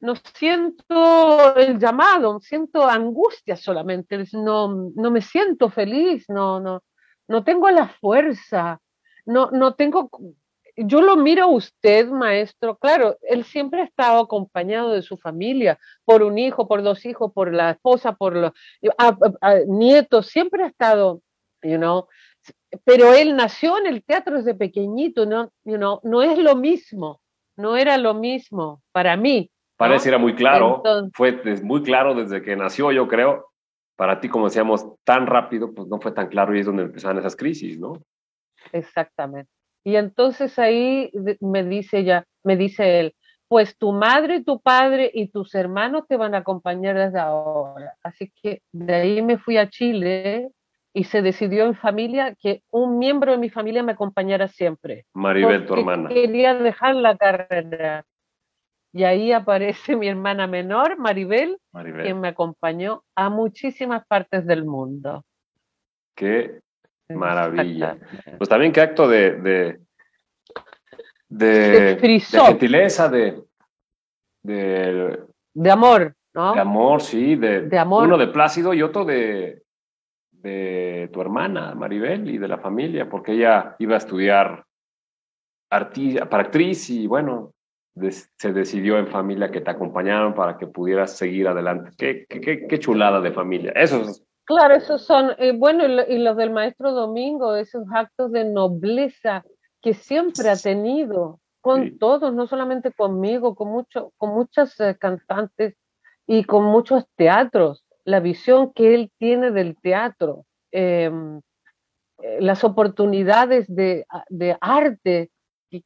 no siento el llamado, siento angustia solamente, no, no me siento feliz, no, no, no tengo la fuerza, no, no tengo, yo lo miro a usted, maestro, claro, él siempre ha estado acompañado de su familia, por un hijo, por dos hijos, por la esposa, por los nietos, siempre ha estado, you know, pero él nació en el teatro desde pequeñito, no, you know, no es lo mismo, no era lo mismo para mí. Parece era muy claro, fue muy claro desde que nació, yo creo, para ti, como decíamos, tan rápido, pues no fue tan claro y es donde empezaron esas crisis, ¿no? Exactamente. Y entonces ahí me dice ella, me dice él, pues tu madre, tu padre y tus hermanos te van a acompañar desde ahora. Así que de ahí me fui a Chile y se decidió en familia que un miembro de mi familia me acompañara siempre. Maribel, tu hermana. Quería dejar la carrera. Y ahí aparece mi hermana menor, Maribel, quien me acompañó a muchísimas partes del mundo. Qué maravilla. Pues también qué acto de, de, de, gentileza, de, de, amor, ¿no? De amor, sí, de, amor. uno de Plácido y otro de, de tu hermana, Maribel, y de la familia, porque ella iba a estudiar para actriz y bueno, se decidió en familia que te acompañaron para que pudieras seguir adelante. Qué, qué, qué chulada de familia. Eso es... Claro, esos son, eh, bueno, y los del maestro Domingo, esos actos de nobleza que siempre ha tenido con todos, no solamente conmigo, con, mucho, con muchas eh, cantantes y con muchos teatros, la visión que él tiene del teatro, em, eh, las oportunidades de, de arte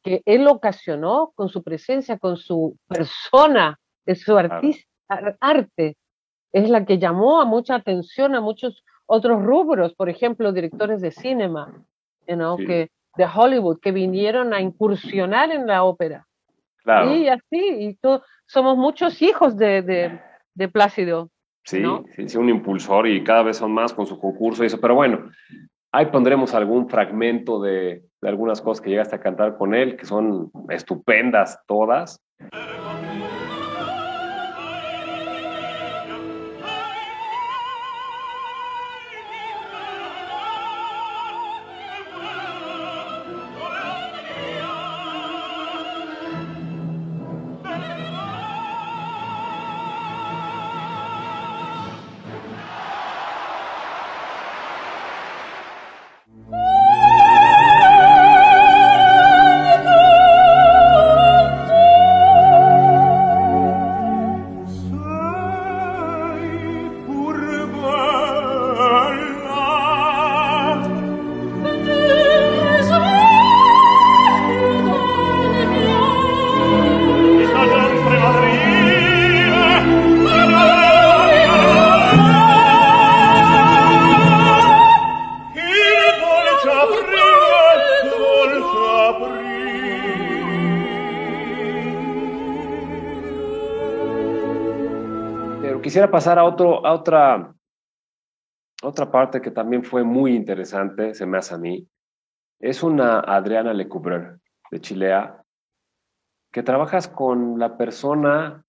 que él ocasionó con su presencia, con su persona, de su artista, arte, es la que llamó a mucha atención a muchos otros rubros, por ejemplo, directores de cinema, que, de Hollywood, que vinieron a incursionar en la ópera. Y así, y somos muchos hijos de, de, Plácido. Sí, sí, sí, un impulsor y cada vez son más con su concurso y eso, pero bueno, ahí pondremos algún fragmento de, de algunas cosas que llegaste a cantar con él, que son estupendas todas. Quisiera pasar a, otro, a otra, otra parte que también fue muy interesante, se me hace a mí. Es una Adriana Lecouvreur de Chilea, que trabajas con la persona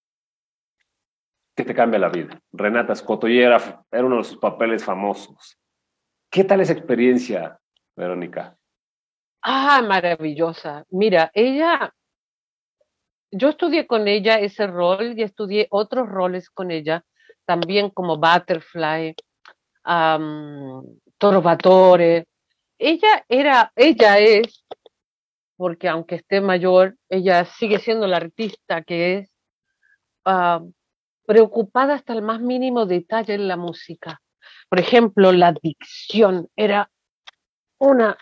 que te cambia la vida. Renata Scotto, y era, era uno de sus papeles famosos. ¿Qué tal esa experiencia, Verónica? Ah, maravillosa. Mira, ella, yo estudié con ella ese rol y estudié otros roles con ella, también como Butterfly, um. Ella era, ella es, porque aunque esté mayor, ella sigue siendo la artista que es, preocupada hasta el más mínimo detalle en la música. Por ejemplo, la dicción era una,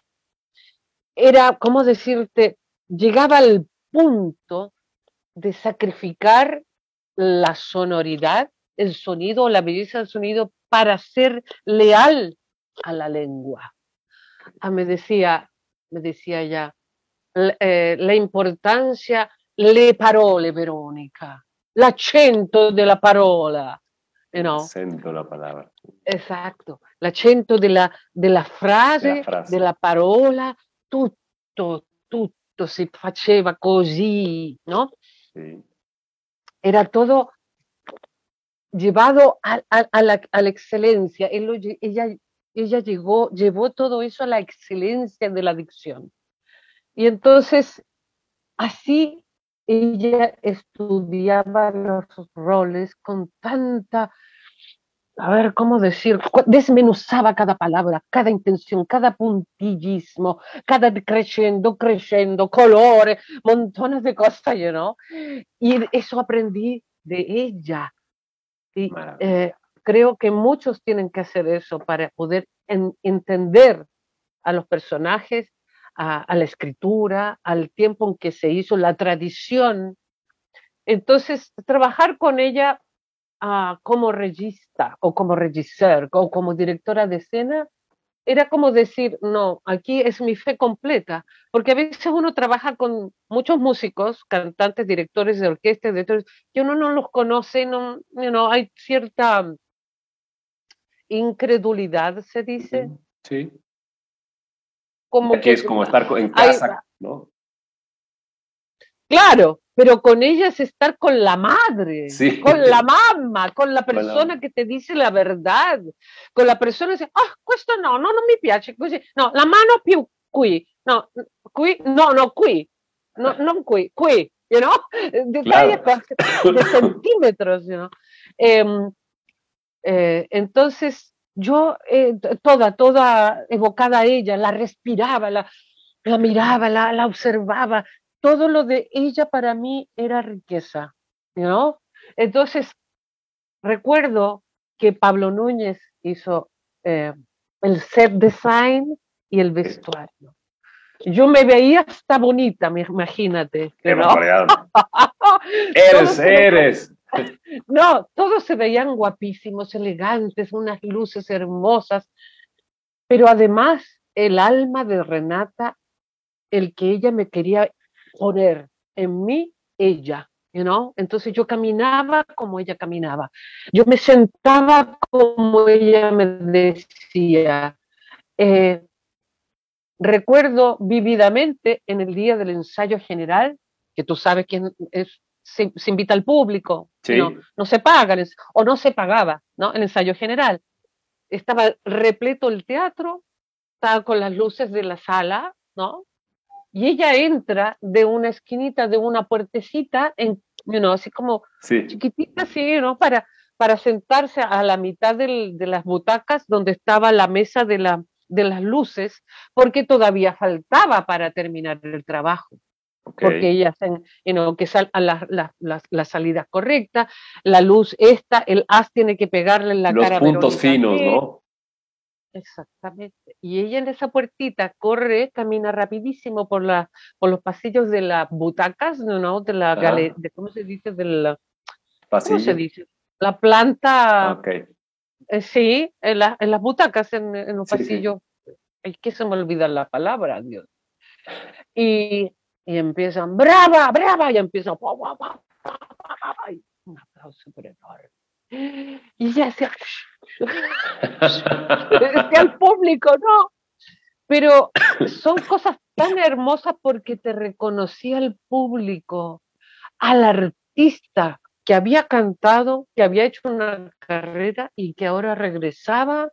era, ¿cómo decirte? Llegaba al punto de sacrificar la sonoridad, el sonido, la belleza del sonido para ser leal a la lengua. Ah, me decía, me decía ya, eh, la importancia, le parole, Veronica, l'accento della parola. You know? Sento la palabra. Esatto, l'accento della, della frase, della, frase. della parola, tutto, tutto si faceva così, no? Sí. Era todo llevado a, la, excelencia. Lo, ella, ella llegó, llevó todo eso a la excelencia de la dicción. Y entonces, así ella estudiaba los roles con tanta, a ver, ¿cómo decir? Desmenuzaba cada palabra, cada intención, cada puntillismo, cada creciendo, creciendo, colores, montones de cosas, know? Y eso aprendí de ella. Y eh, creo que muchos tienen que hacer eso para poder entender a los personajes a, la escritura, al tiempo en que se hizo la tradición. Entonces, trabajar con ella ah, como regista o como regisseur o como directora de escena era como decir, no, aquí es mi fe completa, porque a veces uno trabaja con muchos músicos, cantantes, directores de orquesta, directores, que uno no los conoce, no, no hay cierta incredulidad, se dice. Sí como que, es como estar en casa, ¿no? Claro, pero con ella es estar con la madre, con la mamá, con la persona que te dice la verdad, con la persona que dice, ah, esto no, no, no mi piace no, la mano più qui, no, qui, no, no, qui, no, no qui, qui, you know? (laughs) Detalles de centímetros, you know? Em, eh, entonces, yo eh, toda, toda evocada a ella, la respiraba, la, la miraba, la, la, observaba, todo lo de ella para mí era riqueza, ¿no? Entonces, recuerdo que Pablo Núñez hizo eh, el set design y el vestuario. Yo me veía hasta bonita, imagínate. ¿no? (laughs) eres, eres. (laughs) No, todos se veían guapísimos, elegantes, unas luces hermosas, pero además el alma de Renata, el que ella me quería poner en mí, ella, you Entonces yo caminaba como ella caminaba, yo me sentaba como ella me decía. Eh, recuerdo vividamente en el día del ensayo general, que tú sabes quién es se, invita al público, no, se paga o no se pagaba, ¿no? El ensayo general. Estaba repleto el teatro, estaba con las luces de la sala, ¿no? Y ella entra de una esquinita, de una puertecita, en, así como chiquitita, así, ¿no? Para, para sentarse a la mitad de las butacas donde estaba la mesa de, la, de las luces, porque todavía faltaba para terminar el trabajo porque ellas hacen que sal a la, la, la, salida correcta, la luz esta, el haz tiene que pegarle en la cara. Los puntos finos, ¿no? Exactamente. Y ella en esa puertita corre, camina rapidísimo por, la, por los pasillos de las butacas, ¿no? De la galería, ¿cómo se dice? De la, ¿Cómo se dice? La planta. Okay. Eh, sí, en, en, las butacas, en, en los pasillos. Es que se me olvida la palabra, Dios. Y y empiezan, brava, brava, y empiezan, un aplauso super enorme. Y ella decía, decía al público, no. Pero son cosas tan hermosas porque te reconocía el público, al artista que había cantado, que había hecho una carrera y que ahora regresaba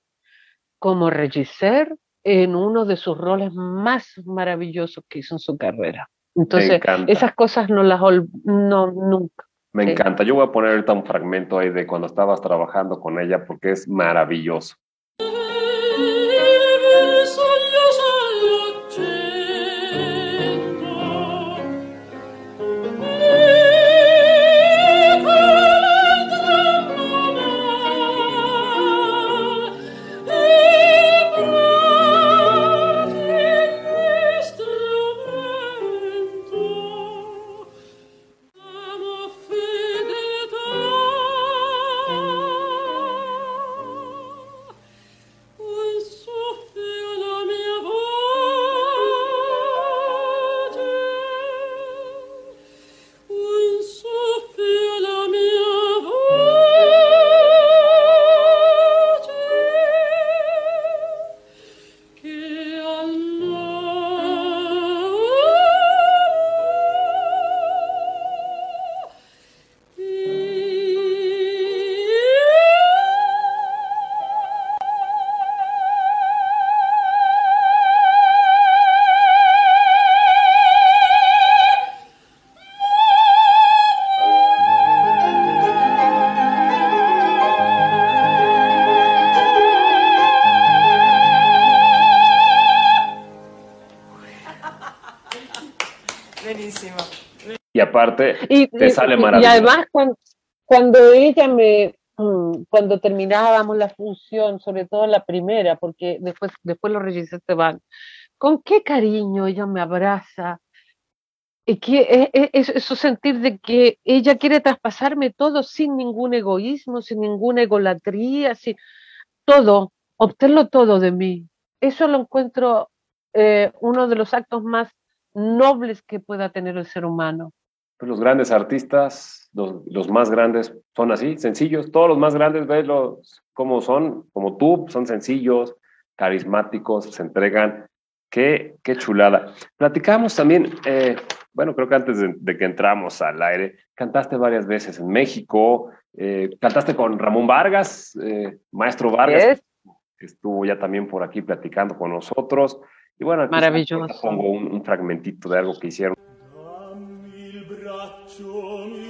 como regisseur en uno de sus roles más maravillosos que hizo en su carrera. Entonces, esas cosas no las no nunca. Me encanta. Yo voy a poner ahorita un fragmento ahí de cuando estabas trabajando con ella porque es maravilloso. Parte y, te sale maravilloso. Y además cuando, ella me, mm, cuando terminábamos la función, sobre todo la primera, porque después, después los reyes se van, con qué cariño ella me abraza, y que es, eso sentir de que ella quiere traspasarme todo sin ningún egoísmo, sin ninguna egolatría, sin todo, obtenerlo todo de mí. Eso lo encuentro eh, uno de los actos más nobles que pueda tener el ser humano. Pues, los grandes artistas, los, más grandes, son así, sencillos. Todos los más grandes, ves los, cómo son, como tú, son sencillos, carismáticos, se entregan. Qué, qué chulada. Platicamos también, eh, bueno, creo que antes de, que entramos al aire, cantaste varias veces en México, eh, cantaste con Ramón Vargas, eh, maestro Vargas, que estuvo ya también por aquí platicando con nosotros. Y bueno, Maravilloso. pongo un, un fragmentito de algo que hicieron. Ciò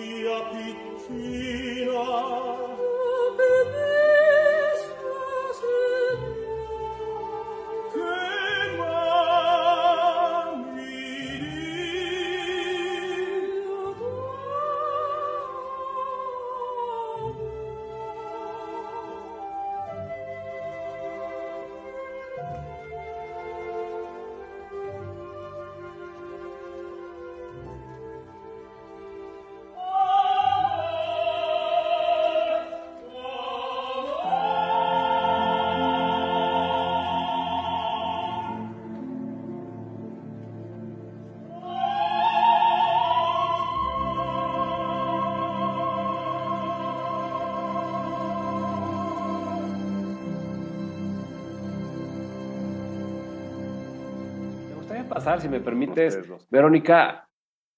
si me permites, Verónica,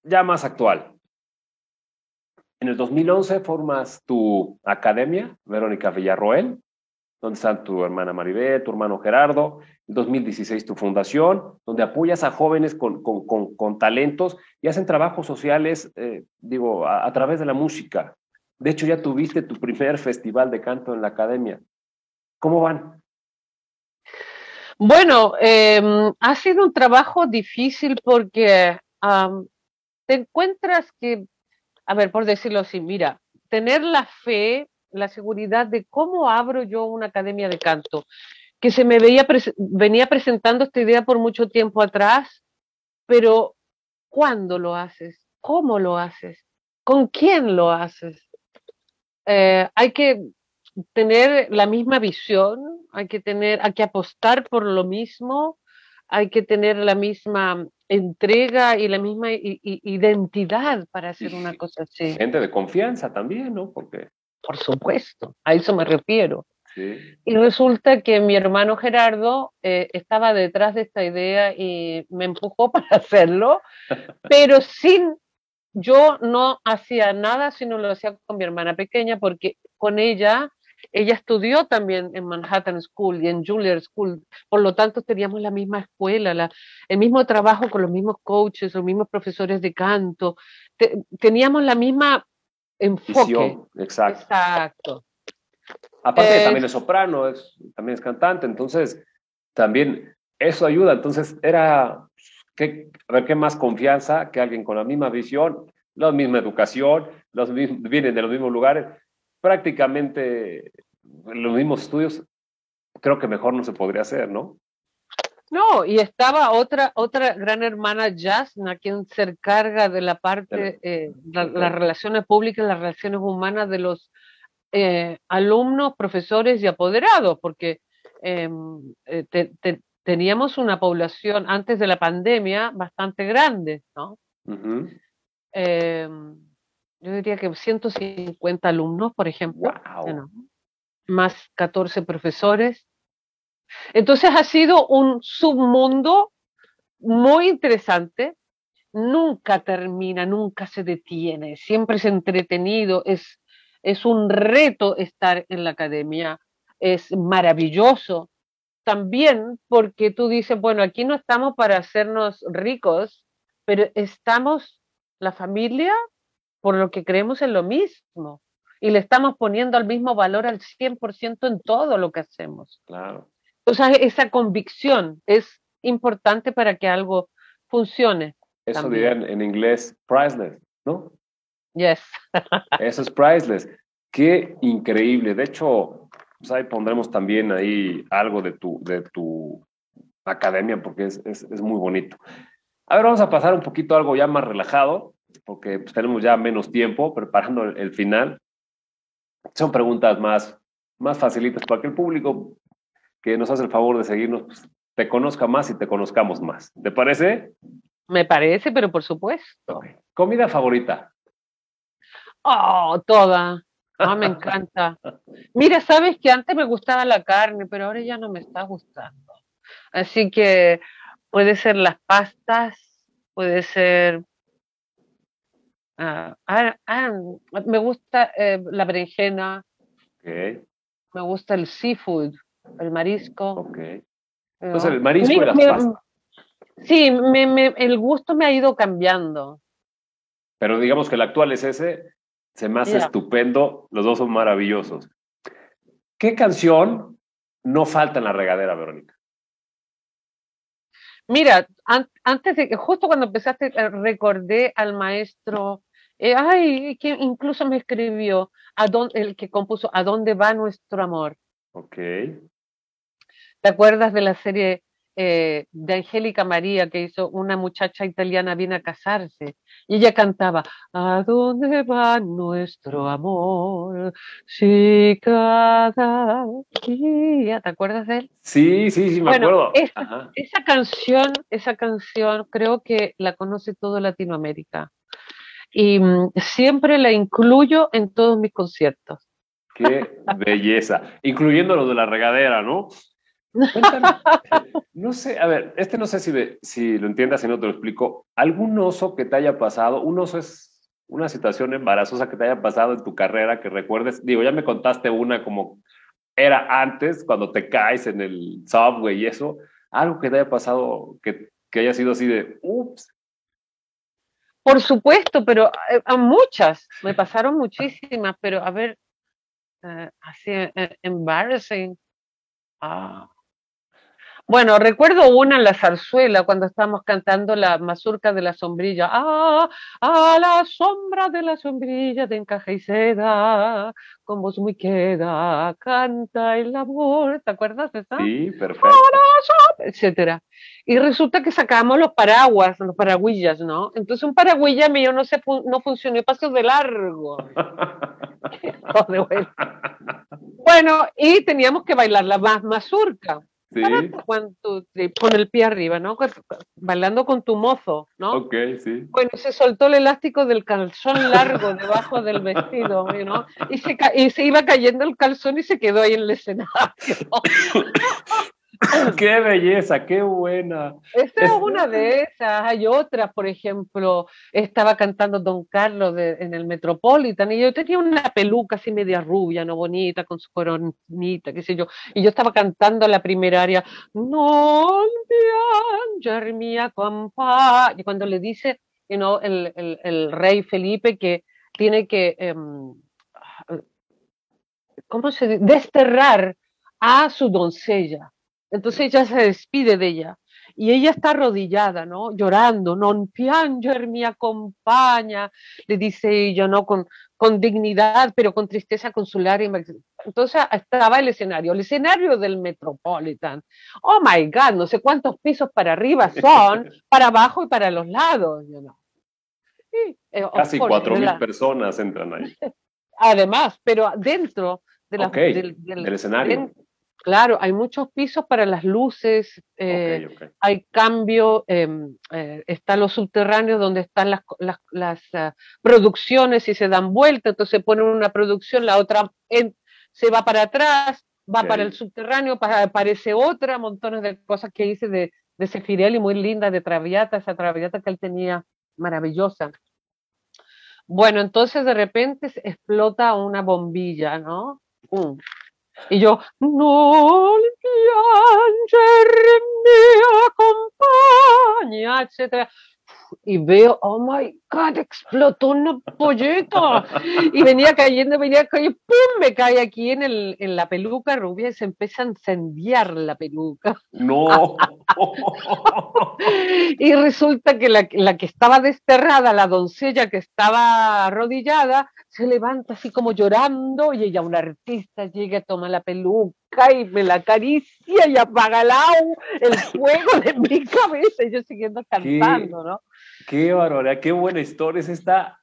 ya más actual. En el 2011 formas tu academia, Verónica Villarroel, donde están tu hermana Maribel, tu hermano Gerardo. En 2016 tu fundación, donde apoyas a jóvenes con, con, talentos y hacen trabajos sociales, eh, digo, a, través de la música. De hecho, ya tuviste tu primer festival de canto en la academia. ¿Cómo van? Bueno, em, ha sido un trabajo difícil porque te encuentras que, a ver, por decirlo así, mira, tener la fe, la seguridad de cómo abro yo una academia de canto, que se me veía venía presentando esta idea por mucho tiempo atrás, pero ¿cuándo lo haces? ¿Cómo lo haces? ¿Con quién lo haces? Eh, hay que tener la misma visión, hay que tener, hay que apostar por lo mismo, hay que tener la misma entrega y la misma identidad para hacer una (laughs) cosa así. Gente de confianza también, ¿no? Porque Por supuesto, a eso me refiero. Y resulta que mi hermano Gerardo eh, estaba detrás de esta idea y me empujó (laughs) para hacerlo, pero sin, yo no hacía nada, sino lo hacía con mi hermana pequeña, porque con ella, ella estudió también en Manhattan School y en Juilliard School, por lo tanto teníamos la misma escuela, la, el mismo trabajo con los mismos coaches, los mismos profesores de canto, teníamos la misma enfoque. exacto. Exacto. Aparte también es soprano, es, también es cantante, entonces también eso ayuda. Entonces era, ¿qué, qué más confianza que alguien con la misma visión, la misma educación, los vienen de los mismos lugares, prácticamente los mismos estudios? Creo que mejor no se podría hacer, ¿no? No, y estaba otra, otra gran hermana Jasna, quien se encarga de la parte, eh, las relaciones públicas, las relaciones humanas de los eh, alumnos, profesores y apoderados, porque em, eh, teníamos una población antes de la pandemia bastante grande, ¿no? Yo diría que 150 alumnos, por ejemplo, más 14 profesores. Entonces ha sido un submundo muy interesante, nunca termina, nunca se detiene, siempre es entretenido, es es un reto estar en la academia, es maravilloso. También porque tú dices, bueno, aquí no estamos para hacernos ricos, pero estamos la familia por lo que creemos en lo mismo y le estamos poniendo al mismo valor al 100% en todo lo que hacemos. Claro. O sea, esa convicción es importante para que algo funcione. Eso dirían en inglés priceless, ¿no? Yes. (laughs) Eso es priceless. Qué increíble. De hecho, pues ahí pondremos también ahí algo de tu, de tu academia porque es, es, es muy bonito. A ver, vamos a pasar un poquito a algo ya más relajado porque pues, tenemos ya menos tiempo preparando el, final. Son preguntas más, más facilitas para que el público que nos hace el favor de seguirnos pues, te conozca más y te conozcamos más. ¿Te parece? Me parece, pero por supuesto. ¿Comida favorita? Oh, toda. Ah, me encanta. Mira, sabes que antes me gustaba la carne, pero ahora ya no me está gustando. Así que puede ser las pastas, puede ser... Ah, ah, ah me gusta eh, la berenjena. Okay. Me gusta el seafood, el marisco. Okay. Entonces, el marisco y las pastas. Sí, me, el gusto me ha ido cambiando. Pero digamos que el actual es ese, se me hace estupendo, los dos son maravillosos. ¿Qué canción no falta en la regadera, Verónica? Mira, antes de que, justo cuando empezaste, eh, recordé al maestro, eh, ay, que incluso me escribió, a el que compuso ¿A dónde va nuestro amor? Ok. ¿Te acuerdas de la serie eh, de Angélica María que hizo una muchacha italiana viene a casarse y ella cantaba ¿A dónde va nuestro amor? Si cada día, ¿te acuerdas de él? Sí, sí, sí, me acuerdo. Esa, esa, canción, esa canción creo que la conoce todo Latinoamérica y mm, siempre la incluyo en todos mis conciertos. Qué (laughs) belleza, incluyendo lo de la regadera, ¿no? (laughs) no sé, a ver, este no sé si, si lo entiendas, si no te lo explico. ¿Algún oso que te haya pasado? Un oso es una situación embarazosa que te haya pasado en tu carrera que recuerdes. Digo, ya me contaste una como era antes, cuando te caes en el subway y eso. Algo que te haya pasado que, que haya sido así de, ups. Por supuesto, pero eh, a muchas, me pasaron muchísimas, pero a ver, eh, así, eh, embarrassing. Ah. Bueno, recuerdo una en la zarzuela cuando estábamos cantando la mazurca de la sombrilla. Ah, a la sombra de la sombrilla de encaje y seda, con voz muy queda, canta el amor. ¿Te acuerdas de esa? Sí, perfecto. Etcétera. Y resulta que sacamos los paraguas, los paraguillas, ¿no? Entonces un paraguilla mío no, se, no funcionó y pasó de largo. (laughs) (laughs) bueno, y teníamos que bailar la más mazurca. Sí. con el pie arriba, ¿no? Bailando con tu mozo, ¿no? Ok, sí. Bueno, se soltó el elástico del calzón largo debajo del vestido, ¿no? Y se, y se iba cayendo el calzón y se quedó ahí en el escenario. (laughs) (laughs) qué belleza, qué buena. Esta es una de esas. Hay otras, por ejemplo, estaba cantando Don Carlos en el Metropolitan y yo tenía una peluca así media rubia, no bonita, con su coronita, qué sé yo. Y yo estaba cantando la primera área, no pianger mia compa. Y cuando le dice you el, el, rey Felipe que tiene que, em, ¿cómo se dice? Desterrar a su doncella entonces ella se despide de ella y ella está arrodillada, ¿no? Llorando, non pianger mi acompaña, le dice ella, ¿no? Con, con dignidad, pero con tristeza con su lágrima. Entonces estaba el escenario, el escenario del Metropolitan. Oh my God, no sé cuántos pisos para arriba son, (laughs) para abajo y para los lados. Eh, Casi cuatro mil personas entran ahí. (laughs) Además, pero dentro de la, del, escenario. Claro, hay muchos pisos para las luces, eh, hay cambio, em, eh, están los subterráneos donde están las, las, ah, producciones y se dan vuelta, entonces ponen una producción, la otra se va para atrás, va para el subterráneo, aparece otra, montones de cosas que hice de, de Sefirelli, muy linda, de Traviata, esa Traviata que él tenía maravillosa. Bueno, entonces de repente explota una bombilla, ¿no? Y yo, no pianger me acompaña, etcétera y veo, oh my God, explotó una polleta. Y venía cayendo, venía cayendo, ¡pum! Me cae aquí en, el, en la peluca rubia y se empieza a incendiar la peluca. No. (laughs) y resulta que la, la, que estaba desterrada, la doncella que estaba arrodillada, se levanta así como llorando y ella, una artista, llega, toma la peluca y me la acaricia y apaga el, el (laughs) fuego de mi cabeza y yo siguiendo cantando, ¿no? Qué barbaridad, qué buena historia es esta.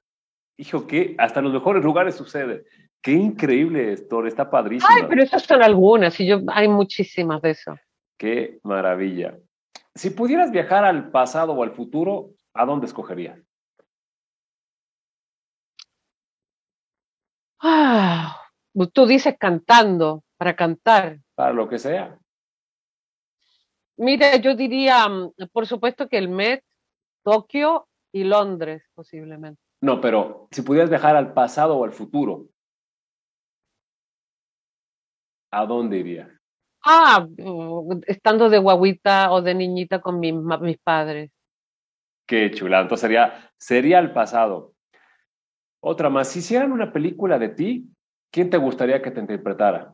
Hijo, que hasta en los mejores lugares sucede. Qué increíble historia, está padrísima. Ay, pero esas son algunas y yo hay muchísimas de eso. Qué maravilla. Si pudieras viajar al pasado o al futuro, ¿a dónde escogerías? Ah, (sighs) tú dices cantando, para cantar. Para lo que sea. Mira, yo diría, mm, por supuesto que el Met Tokio y Londres, posiblemente. No, pero si pudieras viajar al pasado o al futuro, ¿a dónde irías? Ah, uh, estando de guaguita o de niñita con mis, mis padres. Qué chula. Entonces sería, sería el pasado. Otra más, si hicieran una película de ti, ¿quién te gustaría que te interpretara?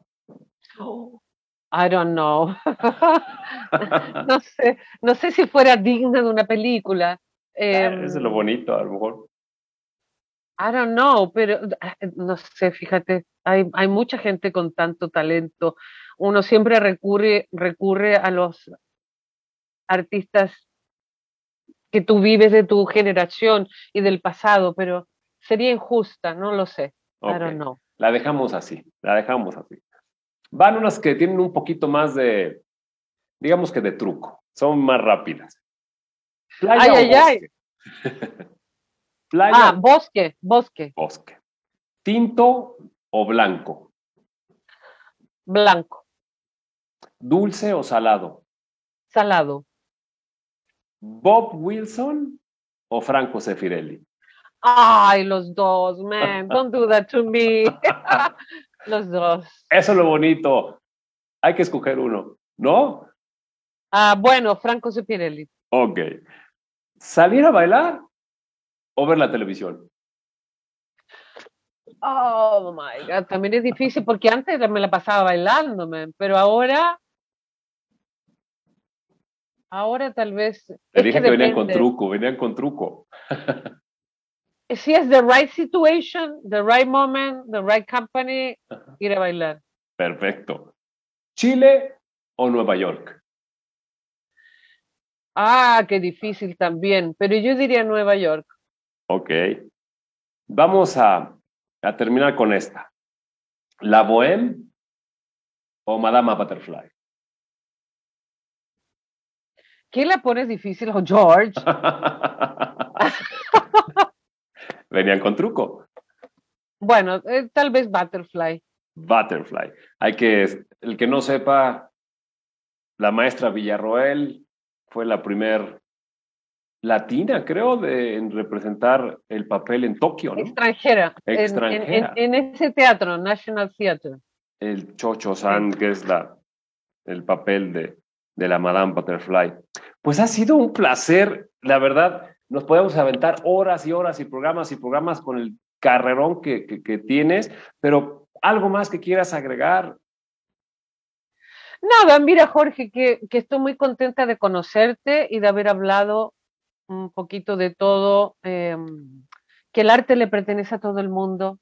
Oh, I don't know. (laughs) no sé, no sé si fuera digna de una película. Eh, es lo bonito, a lo mejor. I don't know, pero ah, no sé, fíjate, hay, hay mucha gente con tanto talento. Uno siempre recurre, recurre a los artistas que tú vives de tu generación y del pasado, pero sería injusta, no lo sé. Don't know. La dejamos así, la dejamos así. Van unas que tienen un poquito más de, digamos que de truco, son más rápidas. Playa ay, ay, ay. Playa. Ah, bosque, bosque. Bosque. ¿Tinto o blanco? Blanco. ¿Dulce o salado? Salado. ¿Bob Wilson o Franco Sefirelli? Ay, los dos, man. Don't do that to me. (laughs) Los dos. Eso es lo bonito. Hay que escoger uno, ¿no? Ah, bueno, Franco Sepirelli. Ok. ¿Salir a bailar o ver la televisión? Oh my God, también es difícil porque antes me la pasaba bailándome, pero ahora. Ahora tal vez. Te dije que venían con truco, venían con truco. (laughs) si es the right situation, the right moment, the right company, ir a bailar. Perfecto. ¿Chile o Nueva York? Ah, qué difícil también, pero yo diría Nueva York. Ok. Vamos a, a terminar con esta. ¿La Bohème o Madama Butterfly? ¿Qué la pones difícil, oh, George? (laughs) Venían con truco. Bueno, eh, tal vez Butterfly. Butterfly. Hay que, el que no sepa, la maestra Villarroel fue la primer latina, creo, de, en representar el papel en Tokio, ¿no? Extranjera. Extranjera. En, ese teatro, National Theatre. El Chocho San, que es la, el papel de, de la Madame Butterfly. Pues ha sido un placer, la verdad, nos podemos aventar horas y horas y programas y programas con el carrerón que, tienes, pero algo más que quieras agregar. Nada, mira Jorge, que, que, estoy muy contenta de conocerte y de haber hablado un poquito de todo, em, que el arte le pertenece a todo el mundo,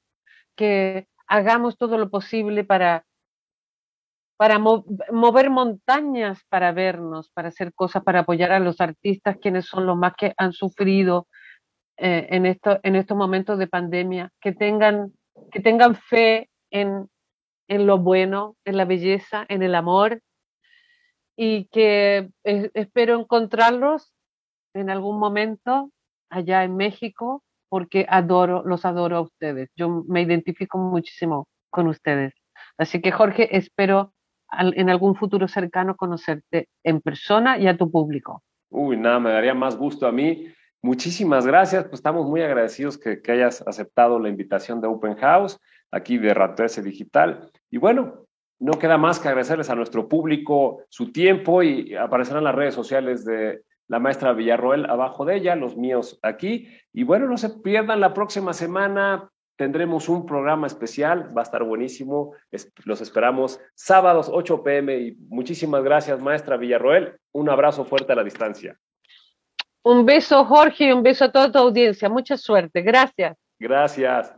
que hagamos todo lo posible para para mover montañas para vernos, para hacer cosas, para apoyar a los artistas, quienes son los más que han sufrido eh, en, esto, en estos momentos de pandemia, que tengan, que tengan fe en, en lo bueno, en la belleza, en el amor, y que espero encontrarlos en algún momento allá en México, porque adoro, los adoro a ustedes. Yo me identifico muchísimo con ustedes. Así que Jorge, espero en algún futuro cercano conocerte en persona y a tu público. Uy, nada, me daría más gusto a mí. Muchísimas gracias, pues estamos muy agradecidos que, hayas aceptado la invitación de Open House, aquí de Rato Digital. Y bueno, no queda más que agradecerles a nuestro público su tiempo y aparecerán las redes sociales de la maestra Villarroel abajo de ella, los míos aquí. Y bueno, no se pierdan la próxima semana tendremos un programa especial, va a estar buenísimo, los esperamos sábados 8 pm y muchísimas gracias maestra Villarroel, un abrazo fuerte a la distancia. Un beso Jorge y un beso a toda tu audiencia, mucha suerte, gracias. Gracias.